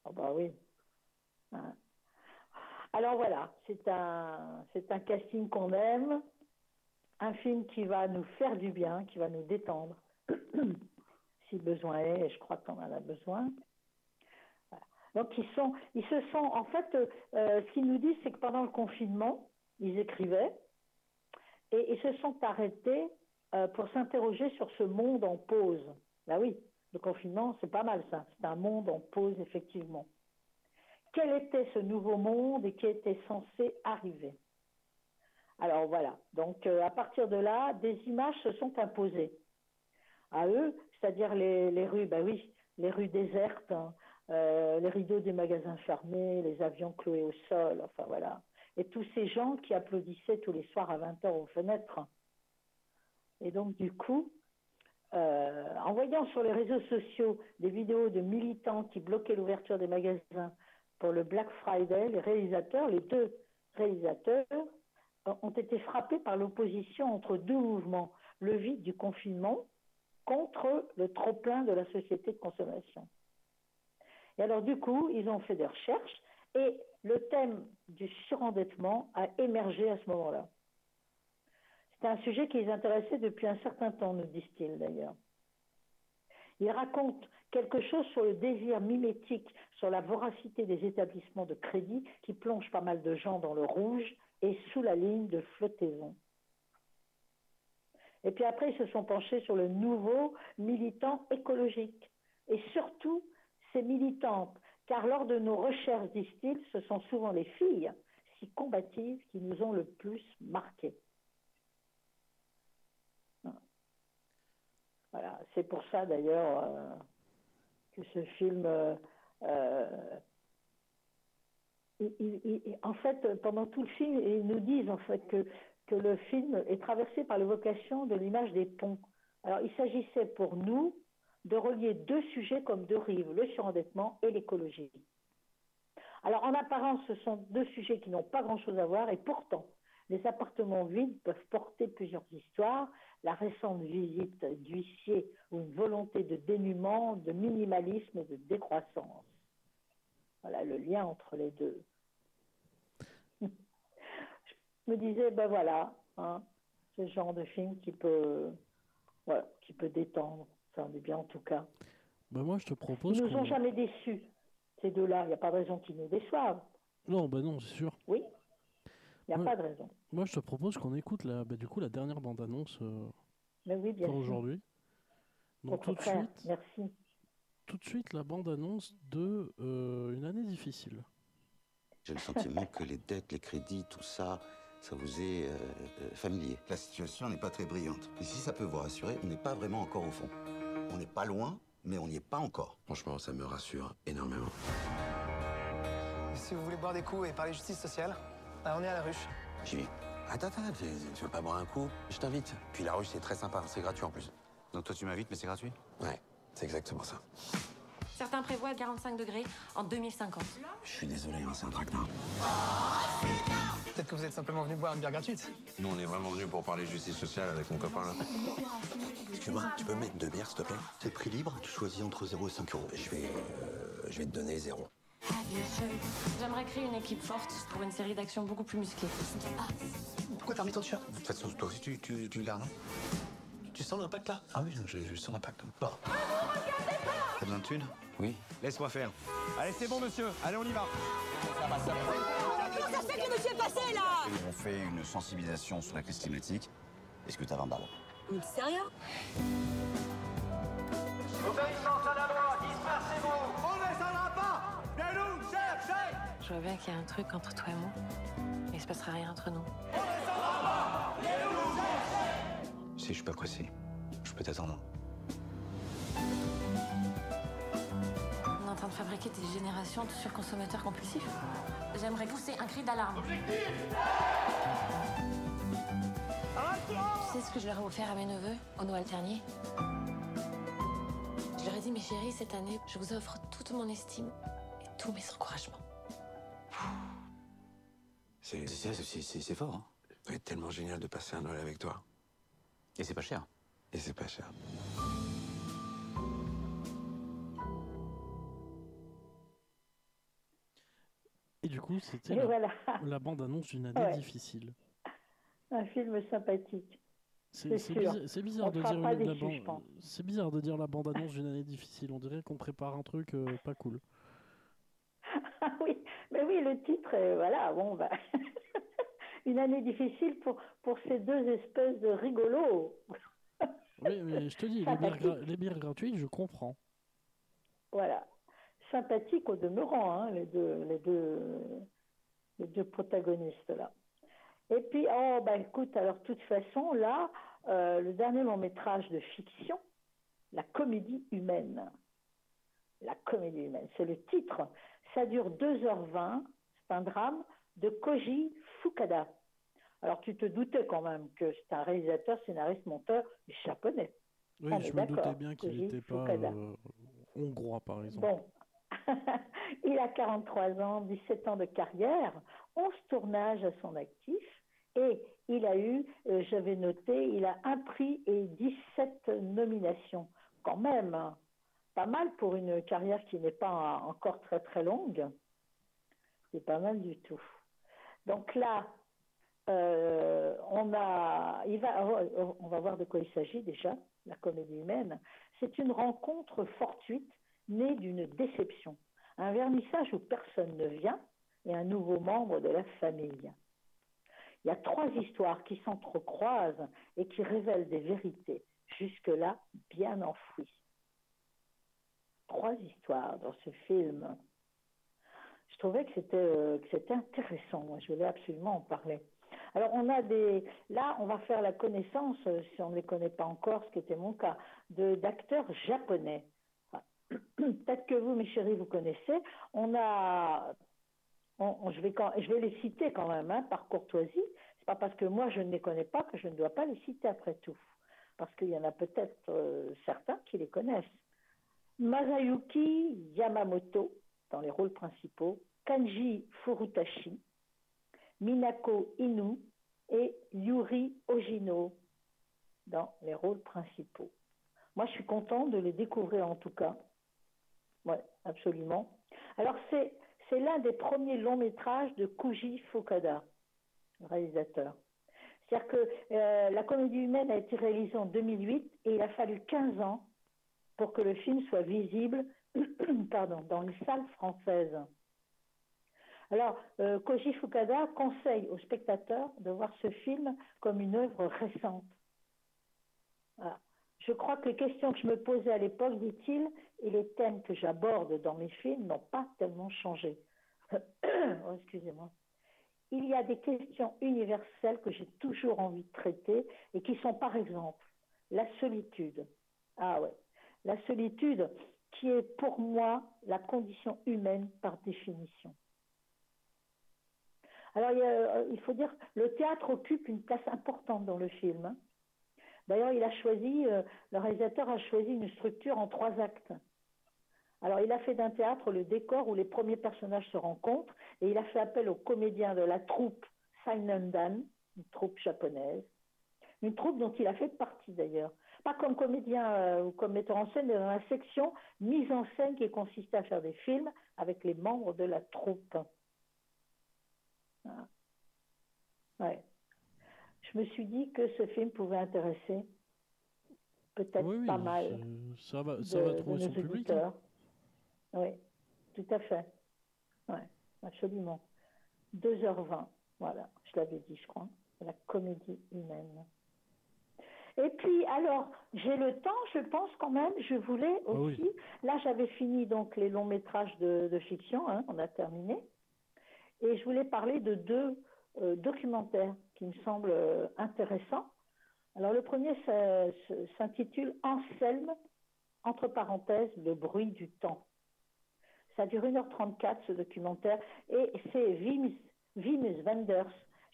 Oh bah oui. Hein. Alors voilà, c'est un, casting qu'on aime, un film qui va nous faire du bien, qui va nous détendre, si besoin est, je crois qu'on en a besoin. Donc ils se sont, en fait, euh, euh, ce qu'ils nous disent, c'est que pendant le confinement, ils écrivaient et ils se sont arrêtés euh, pour s'interroger sur ce monde en pause. Bah oui, le confinement, c'est pas mal ça. C'est un monde en pause, effectivement. Quel était ce nouveau monde et qui était censé arriver? Alors voilà. Donc euh, à partir de là, des images se sont imposées à eux, c'est-à-dire les, les rues, bah oui, les rues désertes, hein, euh, les rideaux des magasins fermés, les avions cloués au sol, enfin voilà. Et tous ces gens qui applaudissaient tous les soirs à 20h aux fenêtres. Et donc du coup, euh, en voyant sur les réseaux sociaux des vidéos de militants qui bloquaient l'ouverture des magasins pour le Black Friday, les réalisateurs, les deux réalisateurs, euh, ont été frappés par l'opposition entre deux mouvements, le vide du confinement contre le trop-plein de la société de consommation. Et alors du coup, ils ont fait des recherches et le thème du surendettement a émergé à ce moment-là. C'est un sujet qui les intéressait depuis un certain temps, nous disent-ils d'ailleurs. Ils racontent quelque chose sur le désir mimétique, sur la voracité des établissements de crédit qui plongent pas mal de gens dans le rouge et sous la ligne de flottaison. Et puis après, ils se sont penchés sur le nouveau militant écologique. Et surtout, ces militantes, car lors de nos recherches, disent-ils, ce sont souvent les filles si combatives qui nous ont le plus marqués. Voilà, c'est pour ça d'ailleurs euh, que ce film, euh, euh, en fait, pendant tout le film, ils nous disent en fait que, que le film est traversé par l'évocation de l'image des ponts. Alors, il s'agissait pour nous de relier deux sujets comme deux rives, le surendettement et l'écologie. Alors, en apparence, ce sont deux sujets qui n'ont pas grand-chose à voir, et pourtant, Les appartements vides peuvent porter plusieurs histoires. La récente visite d'huissier ou une volonté de dénuement, de minimalisme et de décroissance. Voilà le lien entre les deux. Je me disais, ben voilà, hein, ce genre de film qui peut, voilà, qui peut détendre. Ça en est bien en tout cas. Bah moi, je te propose. Ils nous ont jamais déçus, ces deux-là. Il n'y a pas de raison qu'ils nous déçoivent. Non, bah non, c'est sûr. Oui, il n'y a Ouais. pas de raison. Moi, je te propose qu'on écoute la, bah, du coup la dernière bande-annonce euh, Mais oui, bien pour aujourd'hui. Au Donc tout de suite, merci. tout de suite la bande-annonce de euh, une année difficile. J'ai le sentiment que les dettes, les crédits, tout ça, ça vous est euh, familier. La situation n'est pas très brillante. Et si ça peut vous rassurer, on n'est pas vraiment encore au fond. On n'est pas loin, mais on n'y est pas encore. Franchement, ça me rassure énormément. Si vous voulez boire des coups et parler justice sociale, bah, on est à la ruche. J'y vais. Attends, attends, tu, tu veux pas boire un coup Je t'invite. Puis la ruche, c'est très sympa, c'est gratuit en plus. Donc toi, tu m'invites, mais c'est gratuit? Ouais, c'est exactement ça. Certains prévoient 45 degrés en 2050. Je suis désolé, hein, c'est un traquenard. Peut-être que vous êtes simplement venu boire une bière gratuite. Nous, on est vraiment venus pour parler justice sociale avec mon copain là. Excuse-moi, tu peux me mettre deux bières, s'il te plaît? C'est prix libre, tu choisis entre 0 et 5 euros. Je vais, euh, je vais te donner zéro. J'aimerais créer une équipe forte pour une série d'actions beaucoup plus musclées. Pourquoi t'as remis ton t-shirt De toute façon, toi aussi, tu, tu, tu le gardes, non? Tu sens l'impact là? Ah oui, je, je sens l'impact. Bon. T'as besoin de thunes? Oui. Laisse-moi faire. Allez, c'est bon, monsieur. Allez, on y va. Comment ça se fait que le monsieur est passé là? On fait une sensibilisation sur la crise climatique. Est-ce que t'as 20 balles? Mais sérieux? Vois bien qu'il y a un truc entre toi et moi. Mais il se passera rien entre nous. Si je suis pas pressé, je peux t'attendre. On est en train de fabriquer des générations de surconsommateurs compulsifs. J'aimerais pousser un cri d'alarme. Tu sais ce que je leur ai offert à mes neveux au Noël dernier? Je leur ai dit, mes chéris, cette année, je vous offre toute mon estime et tous mes encouragements. C'est fort, hein Ça va être tellement génial de passer un Noël avec toi. Et c'est pas cher. Et c'est pas cher. Et du coup, c'était la, voilà. la bande-annonce d'une année Ouais. difficile. Un film sympathique. C'est bizarre, c'est bizarre On de dire la déçus, ban- je pense. C'est bizarre de dire la bande-annonce d'une année difficile. On dirait qu'on prépare un truc euh, pas cool. Ah oui, mais oui, le titre, euh, voilà, bon, bah, une année difficile pour, pour ces deux espèces de rigolos. Oui, mais je te dis, les bières, les bières gratuites, je comprends. Voilà. Sympathiques au demeurant, hein, les, deux, les, deux, les deux protagonistes là. Et puis, oh, bah écoute, alors, de toute façon, là, euh, le dernier long métrage de fiction, La comédie humaine. La comédie humaine, c'est le titre. Ça dure 2h20, c'est un drame de Koji Fukada. Alors, tu te doutais quand même que c'est un réalisateur, scénariste, monteur japonais. Oui, je me doutais bien qu'il n'était pas euh, hongrois, par exemple. Bon, il a 43 ans, 17 ans de carrière, 11 tournages à son actif et il a eu, euh, j'avais noté, il a un prix et 17 nominations. Quand même, hein. Pas mal pour une carrière qui n'est pas encore très très longue. C'est pas mal du tout. Donc là, euh, on a, va, on va voir de quoi il s'agit déjà, la comédie humaine. C'est une rencontre fortuite née d'une déception, un vernissage où personne ne vient et un nouveau membre de la famille. Il y a trois histoires qui s'entrecroisent et qui révèlent des vérités, jusque-là bien enfouies. Trois histoires dans ce film. Je trouvais que c'était euh, intéressant. Je voulais absolument en parler. Alors, on a des. Là, on va faire la connaissance, euh, si on ne les connaît pas encore, ce qui était mon cas, d'acteurs japonais. Peut-être que vous, mes chéris, vous connaissez. On a. je vais les citer quand même, hein, par courtoisie. C'est pas parce que moi, je ne les connais pas que je ne dois pas les citer après tout. Parce qu'il y en a peut-être euh, certains qui les connaissent. Masayuki Yamamoto, dans les rôles principaux, Kanji Furutashi, Minako Inu et Yuri Ogino dans les rôles principaux. Moi, je suis contente de les découvrir en tout cas. Oui, absolument. Alors, c'est, l'un des premiers longs métrages de Koji Fukada, réalisateur. C'est-à-dire que euh, la comédie humaine a été réalisée en 2008 et il a fallu 15 ans pour que le film soit visible pardon, dans les salles françaises. Alors, euh, Koji Fukada conseille aux spectateurs de voir ce film comme une œuvre récente. Je crois que les questions que je me posais à l'époque, dit-il, et les thèmes que j'aborde dans mes films n'ont pas tellement changé. oh, excusez-moi. Il y a des questions universelles que j'ai toujours envie de traiter et qui sont par exemple la solitude. Ah ouais, la solitude qui est pour moi la condition humaine par définition. Alors il, a, il faut dire, le théâtre occupe une place importante dans le film. Hein. D'ailleurs, il a choisi, euh, le réalisateur a choisi une structure en trois actes. Alors, il a fait d'un théâtre le décor où les premiers personnages se rencontrent et il a fait appel aux comédiens de la troupe Sainandan, une troupe japonaise, une troupe dont il a fait partie d'ailleurs. Pas comme comédien euh, ou comme metteur en scène, mais dans la section mise en scène qui consistait à faire des films avec les membres de la troupe. Ouais. Je me suis dit que ce film pouvait intéresser peut-être Oui, oui, pas mal ça- ça va, de, va trouver son public. hein. Oui, tout à fait. Oui, absolument. 2h20, voilà, je l'avais dit, je crois. La comédie humaine. Et puis, alors, j'ai le temps, je pense quand même, je voulais Ah oui. aussi, là j'avais fini donc les longs métrages de, de fiction, hein, on a terminé, et je voulais parler de deux euh, documentaires qui me semblent euh, intéressants. Alors le premier s'intitule Anselme, entre parenthèses, le bruit du temps. Ça dure 1h34 ce documentaire et c'est Wim, Wim Wenders.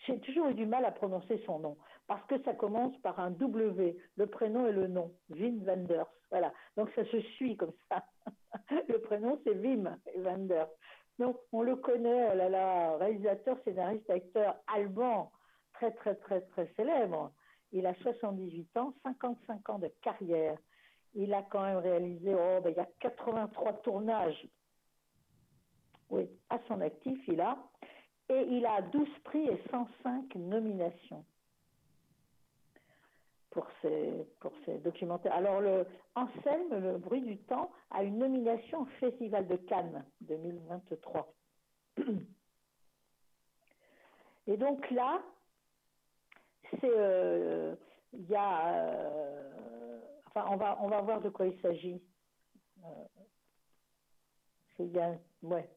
J'ai toujours eu du mal à prononcer son nom parce que ça commence par un W, le prénom et le nom. Wim Wenders. Voilà. Donc ça se suit comme ça. le prénom c'est Wim Wenders. Donc on le connaît, oh là là, réalisateur, scénariste, acteur allemand, très très très très célèbre. Il a 78 ans, 55 ans de carrière. Il a quand même réalisé, oh, ben, il y a 83 tournages oui, à son actif, il a. Et il a 12 prix et 105 nominations pour ses, pour ses documentaires. Alors, le Anselme, le bruit du temps, a une nomination au Festival de Cannes 2023. Et donc là, c'est euh, il y a euh, enfin on va on va voir de quoi il s'agit. Euh, c'est a- ouais.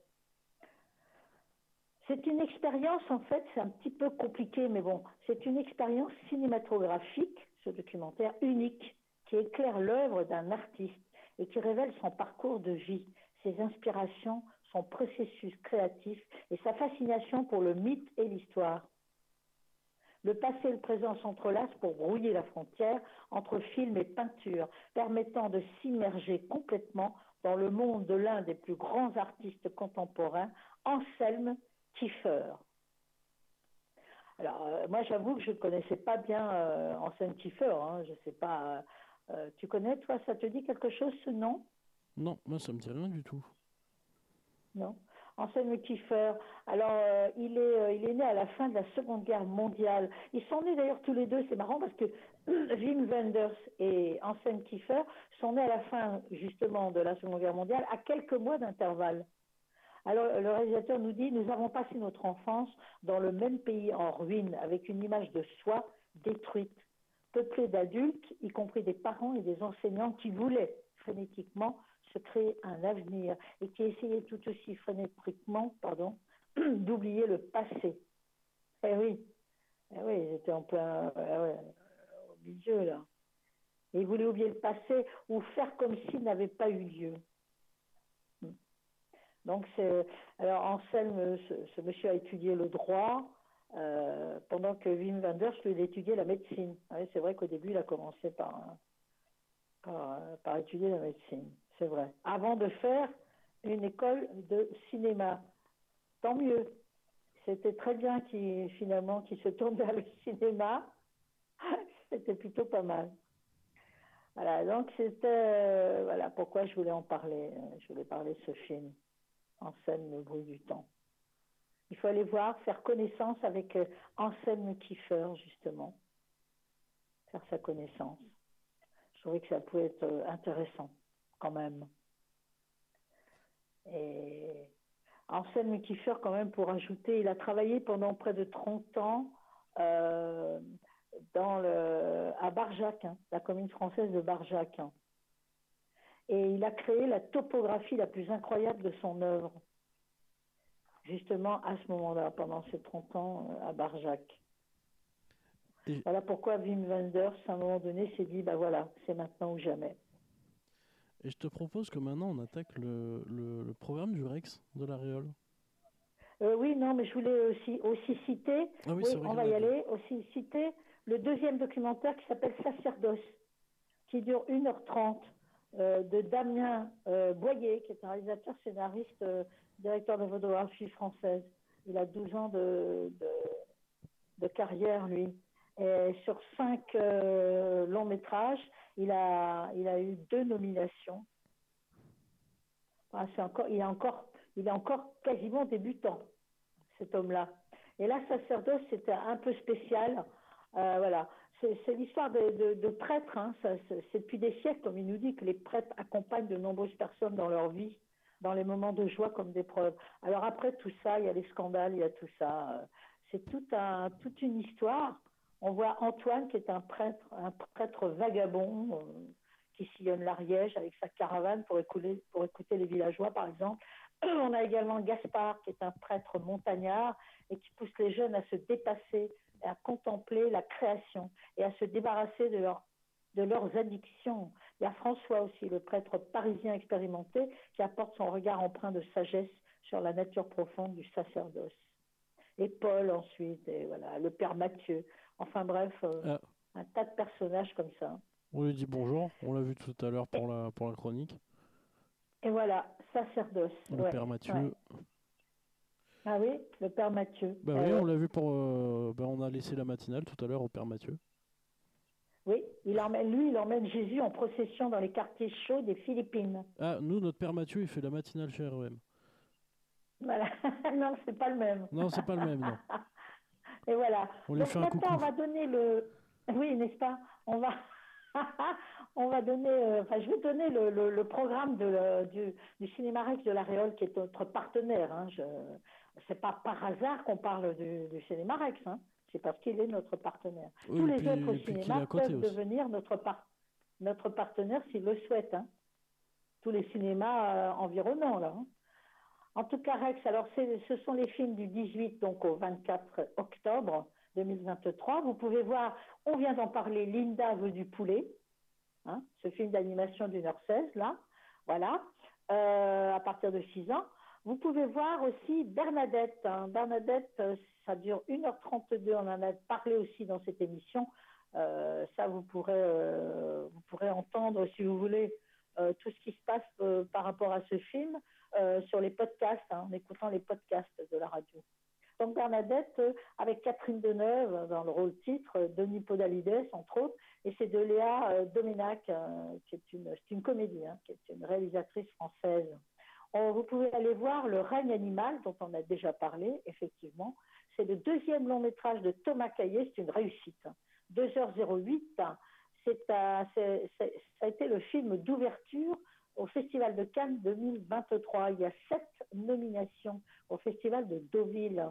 C'est une expérience, en fait, c'est un petit peu compliqué, mais bon, c'est une expérience cinématographique, ce documentaire unique, qui éclaire l'œuvre d'un artiste et qui révèle son parcours de vie, ses inspirations, son processus créatif et sa fascination pour le mythe et l'histoire. Le passé et le présent s'entrelacent pour brouiller la frontière entre film et peinture, permettant de s'immerger complètement dans le monde de l'un des plus grands artistes contemporains, Anselme Kiefer. Alors, euh, moi, j'avoue que je ne connaissais pas bien euh, Anselme Kiefer. Hein, je sais pas. euh, tu connais, toi, ça te dit quelque chose, ce nom? Non, moi ça me dit rien du tout. Non. Anselme Kiefer. Alors, euh, il, est, euh, il est né à la fin de la Seconde Guerre mondiale. Ils sont nés d'ailleurs tous les deux, c'est marrant parce que Wim Wenders et Anselme Kiefer sont nés à la fin justement de la Seconde Guerre mondiale, à quelques mois d'intervalle. Alors, le réalisateur nous dit Nous avons passé notre enfance dans le même pays en ruine, avec une image de soi détruite, peuplée d'adultes, y compris des parents et des enseignants qui voulaient frénétiquement se créer un avenir et qui essayaient tout aussi frénétiquement pardon, d'oublier le passé. Eh oui, eh oui, ils étaient en plein eh au milieu là. Ils voulaient oublier le passé ou faire comme s'il n'avait pas eu lieu. Donc, alors Anselme, ce, monsieur a étudié le droit, euh, pendant que Wim Wenders, lui, il étudiait la médecine. C'est vrai qu'au début, il a commencé par, par, étudier la médecine, c'est vrai. Avant de faire une école de cinéma. Tant mieux. c'était très bien qu'il finalement qu'il se tourne vers le cinéma. c'était plutôt pas mal. Voilà, donc c'était euh, voilà pourquoi je voulais en parler. Je voulais parler de ce film en scène le bruit du temps. Il faut aller voir, faire connaissance avec euh, Anselme Kiefer, justement. Faire sa connaissance. Je trouvais que ça pouvait être euh, intéressant, quand même. Et Anselme Kiefer, quand même, pour ajouter, il a travaillé pendant près de 30 ans euh, à Barjac, hein, la commune française de Barjac. hein. Et il a créé la topographie la plus incroyable de son œuvre justement à ce moment-là, pendant ces 30 ans euh, à Barjac. Voilà pourquoi Wim Wenders, à un moment donné, s'est dit, bah voilà, c'est maintenant ou jamais. Et je te propose que maintenant on attaque le, le- le programme du Rex de la Réole. Euh, oui, non, mais je voulais aussi, aussi citer, Ah oui, oui, on va y aller, aussi citer le deuxième documentaire qui s'appelle Sacerdoce, qui dure 1h30, euh, de Damien euh, Boyer, qui est un réalisateur, scénariste, euh, directeur de photographie française. Il a 12 ans de, de, carrière, lui. Et sur cinq euh, longs métrages, il a, il a eu deux nominations. Ah, c'est encore, il, est encore, il est encore quasiment débutant, cet homme-là. Et là, sacerdoce, c'était un peu spécial. Euh, voilà. C'est l'histoire de, de- prêtres. hein. C'est depuis des siècles, comme il nous dit, que les prêtres accompagnent de nombreuses personnes dans leur vie, dans les moments de joie comme d'épreuve. Alors après tout ça, il y a les scandales, il y a tout ça. C'est toute une histoire. On voit Antoine, qui est un prêtre, vagabond, euh, qui sillonne l'Ariège avec sa caravane pour pour écouter les villageois, par exemple. On a également Gaspard, qui est un prêtre montagnard et qui pousse les jeunes à se dépasser, à contempler la création et à se débarrasser de, leur- de leurs addictions. Il y a François aussi, le prêtre parisien expérimenté, qui apporte son regard empreint de sagesse sur la nature profonde du sacerdoce. Et Paul ensuite, et voilà, le père Mathieu. Enfin bref, euh, Ah. un tas de personnages comme ça. On lui dit bonjour, on l'a vu tout à l'heure pour la, pour la chronique. Et voilà, sacerdoce. Le ouais, père Mathieu. ouais. Ah oui, le père Mathieu. Bah Euh, oui, on l'a vu pour. euh, bah, on a laissé la matinale tout à l'heure au père Mathieu. oui, il emmène, lui, il emmène Jésus en procession dans les quartiers chauds des Philippines. Ah, nous, notre père Mathieu, il fait la matinale chez REM. Voilà. non, c'est pas le même. Non, c'est pas le même, non. Et voilà. On Donc fait un maintenant, on va donner le. Oui, n'est-ce pas? On va. on va donner. euh, Enfin, je vais donner le, le- le programme de, le- du, du Cinéma Rex de la Réole, qui est notre partenaire. Hein. Je... C'est pas par hasard qu'on parle du, du Cinéma Rex. Hein. C'est parce qu'il est notre partenaire. Oui, Tous les puis- autres cinémas peuvent aussi. devenir notre, par- notre partenaire s'ils le souhaitent. hein. Tous les cinémas euh, environnants, là. hein. En tout cas, Rex, alors ce sont les films du 18 donc au 24 octobre 2023. Vous pouvez voir, on vient d'en parler, Linda veut du poulet, hein, ce film d'animation d'une heure 16, là, voilà, euh, à partir de 6 ans. Vous pouvez voir aussi Bernadette. hein. Bernadette, euh, ça dure 1h32, on en a parlé aussi dans cette émission. Euh, ça, vous pourrez, euh, vous pourrez entendre, si vous voulez, tout ce qui se passe par rapport à ce film sur les podcasts, hein, en écoutant les podcasts de la radio. Donc Bernadette, avec Catherine Deneuve dans le rôle titre, Denis Podalides, entre autres, et c'est de Léa Doménac, qui est une comédie, hein, qui est une réalisatrice française. On- vous pouvez aller voir Le règne animal, dont on a déjà parlé, effectivement. C'est le deuxième long métrage de Thomas Caillet, c'est une réussite. hein. 2h08, hein. c'est un- c'est- c'est- ça a été le film d'ouverture au Festival de Cannes 2023. Il y a sept nominations au Festival de Deauville.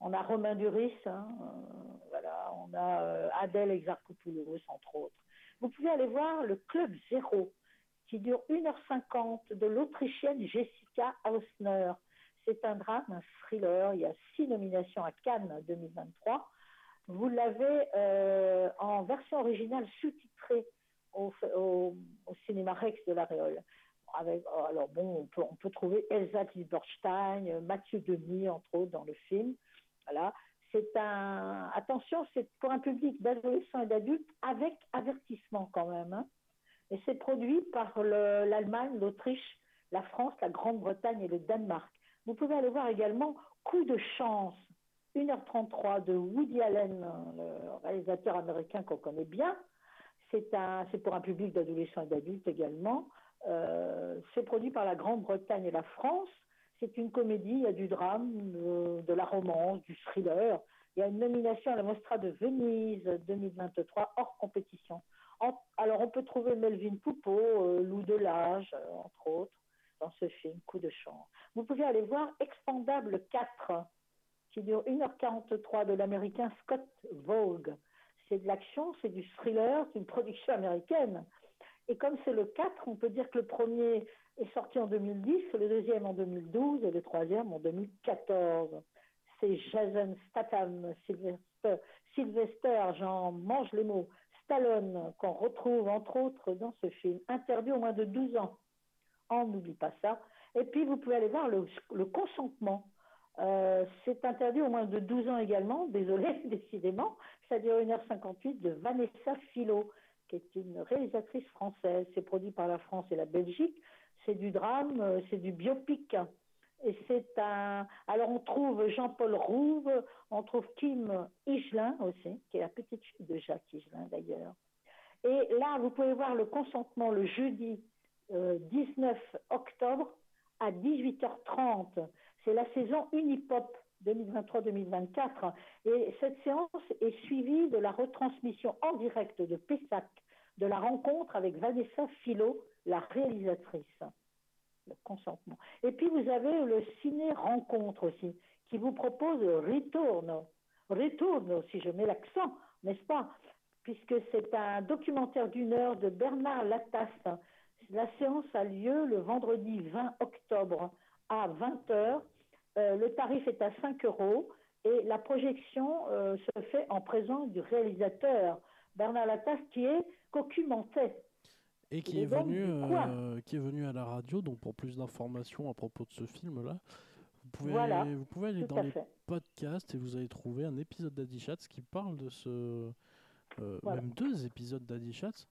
On a Romain Duris, hein, euh, voilà, on a euh, Adèle Exarchopoulos, entre autres. Vous pouvez aller voir le Club Zéro, qui dure 1h50, de l'Autrichienne Jessica Hausner. C'est un drame, un thriller. Il y a six nominations à Cannes 2023. Vous l'avez euh, en version originale sous-titrée au, cinéma Rex de la Réole. Oh, alors bon, on peut, trouver Elsa Zilberstein, euh, Mathieu Denis, entre autres, dans le film. Voilà. Attention, c'est pour un public d'adolescents et d'adultes avec avertissement quand même. hein. Et c'est produit par le- l'Allemagne, l'Autriche, la France, la Grande-Bretagne et le Danemark. Vous pouvez aller voir également Coup de chance 1h33 de Woody Allen, le réalisateur américain qu'on connaît bien. C'est pour un public d'adolescents et d'adultes également. Euh, c'est produit par la Grande-Bretagne et la France. C'est une comédie, il y a du drame, euh, de la romance, du thriller. Il y a une nomination à la Mostra de Venise 2023 hors compétition. Alors on peut trouver Melvin Poupeau, euh, Lou Delage, euh, entre autres, dans ce film Coup de chance. Vous pouvez aller voir Expandable 4, qui dure 1h43 de l'américain Scott Vogue. C'est de l'action, c'est du thriller, c'est une production américaine. Et comme c'est le 4, on peut dire que le premier est sorti en 2010, le deuxième en 2012 et le troisième en 2014. C'est Jason Statham, Sylvester, Sylvester, j'en mange les mots, Stallone, qu'on retrouve entre autres dans ce film, interdit au moins de 12 ans. On n'oublie pas ça. Et puis vous pouvez aller voir le, consentement. Euh, c'est interdit au moins de 12 ans également, désolé, décidément. Ça dure 1h58 de Vanessa Philo, qui est une réalisatrice française. C'est produit par la France et la Belgique. C'est du drame, euh, c'est du biopic. Et c'est un. Alors on trouve Jean-Paul Rouve, on trouve Kim Higelin aussi, qui est la petite fille de Jacques Higelin d'ailleurs. Et là, vous pouvez voir le consentement le jeudi euh, 19 octobre à 18h30. C'est la saison Unipop 2023-2024. Et cette séance est suivie de la retransmission en direct de Pessac de la rencontre avec Vanessa Philo, la réalisatrice. Le consentement. Et puis vous avez le ciné rencontre aussi, qui vous propose Ritorno. Ritorno, si je mets l'accent, n'est-ce pas? Puisque c'est un documentaire d'une heure de Bernard Latasse. La séance a lieu le vendredi 20 octobre à 20h. Euh, le tarif est à 5 euros et la projection euh, se fait en présence du réalisateur Bernard Latasse qui est cocumentais. Et qui est, venu, euh, qui est venu à la radio, donc pour plus d'informations à propos de ce film-là, vous pouvez, Voilà, vous pouvez aller dans les fait. podcasts et vous allez trouver un épisode d'Addy Chats qui parle de ce. euh, Voilà. Même deux épisodes d'Addy Chats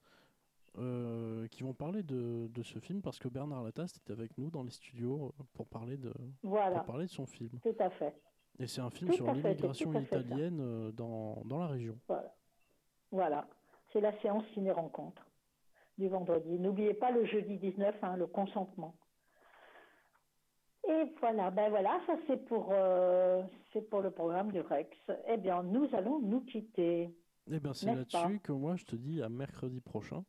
euh, qui vont parler de, de ce film parce que Bernard Lataste est avec nous dans les studios pour parler de, Voilà. pour parler de son film. Tout à fait. Et c'est un film Tout sur l'immigration italienne dans, dans la région. Voilà. Voilà. C'est la séance ciné-rencontre du vendredi. N'oubliez pas le jeudi 19, hein, le consentement. Et voilà, ben voilà, ça c'est pour, euh, c'est pour le programme du Rex. Eh bien, nous allons nous quitter Et bien c'est là-dessus que moi je te dis à mercredi prochain.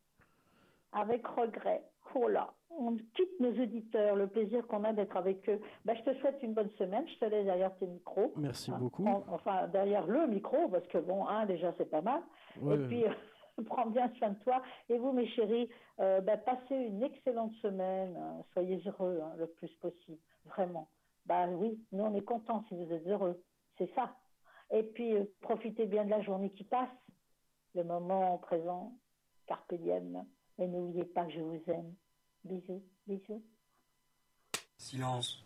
avec regret. Oh là, on quitte nos auditeurs, le plaisir qu'on a d'être avec eux. Ben, je te souhaite une bonne semaine, je te laisse derrière tes micros. Merci Hein, beaucoup. enfin, derrière le micro, parce que bon, un, déjà, c'est pas mal. Ouais, et ouais. prends bien soin de toi. Et vous, mes chéris, euh, ben, passez une excellente semaine. hein. Soyez heureux hein, le plus possible, vraiment. Bah oui, nous, on est contents si vous êtes heureux. C'est ça. Et puis, euh, profitez bien de la journée qui passe, le moment présent, carpe diem. Et n'oubliez pas que je vous aime. Bisous, bisous. Silence.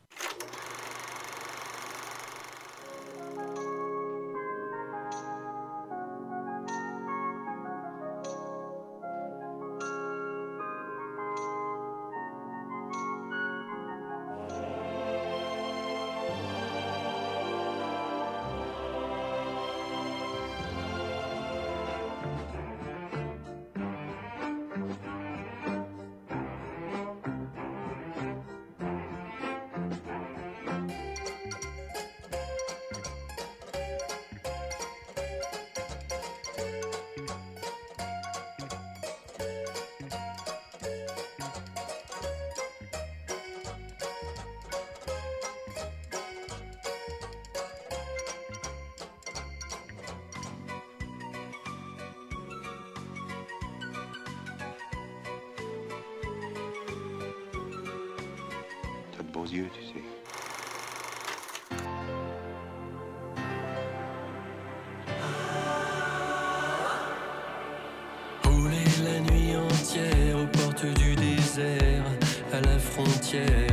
Yeux, tu sais. Rouler la nuit entière aux portes du désert, à la frontière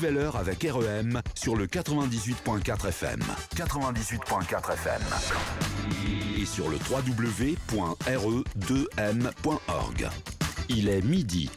nouvelle heure avec REM sur le 98.4 FM. 98.4 FM. Et sur le www.re2m.org. Il est midi.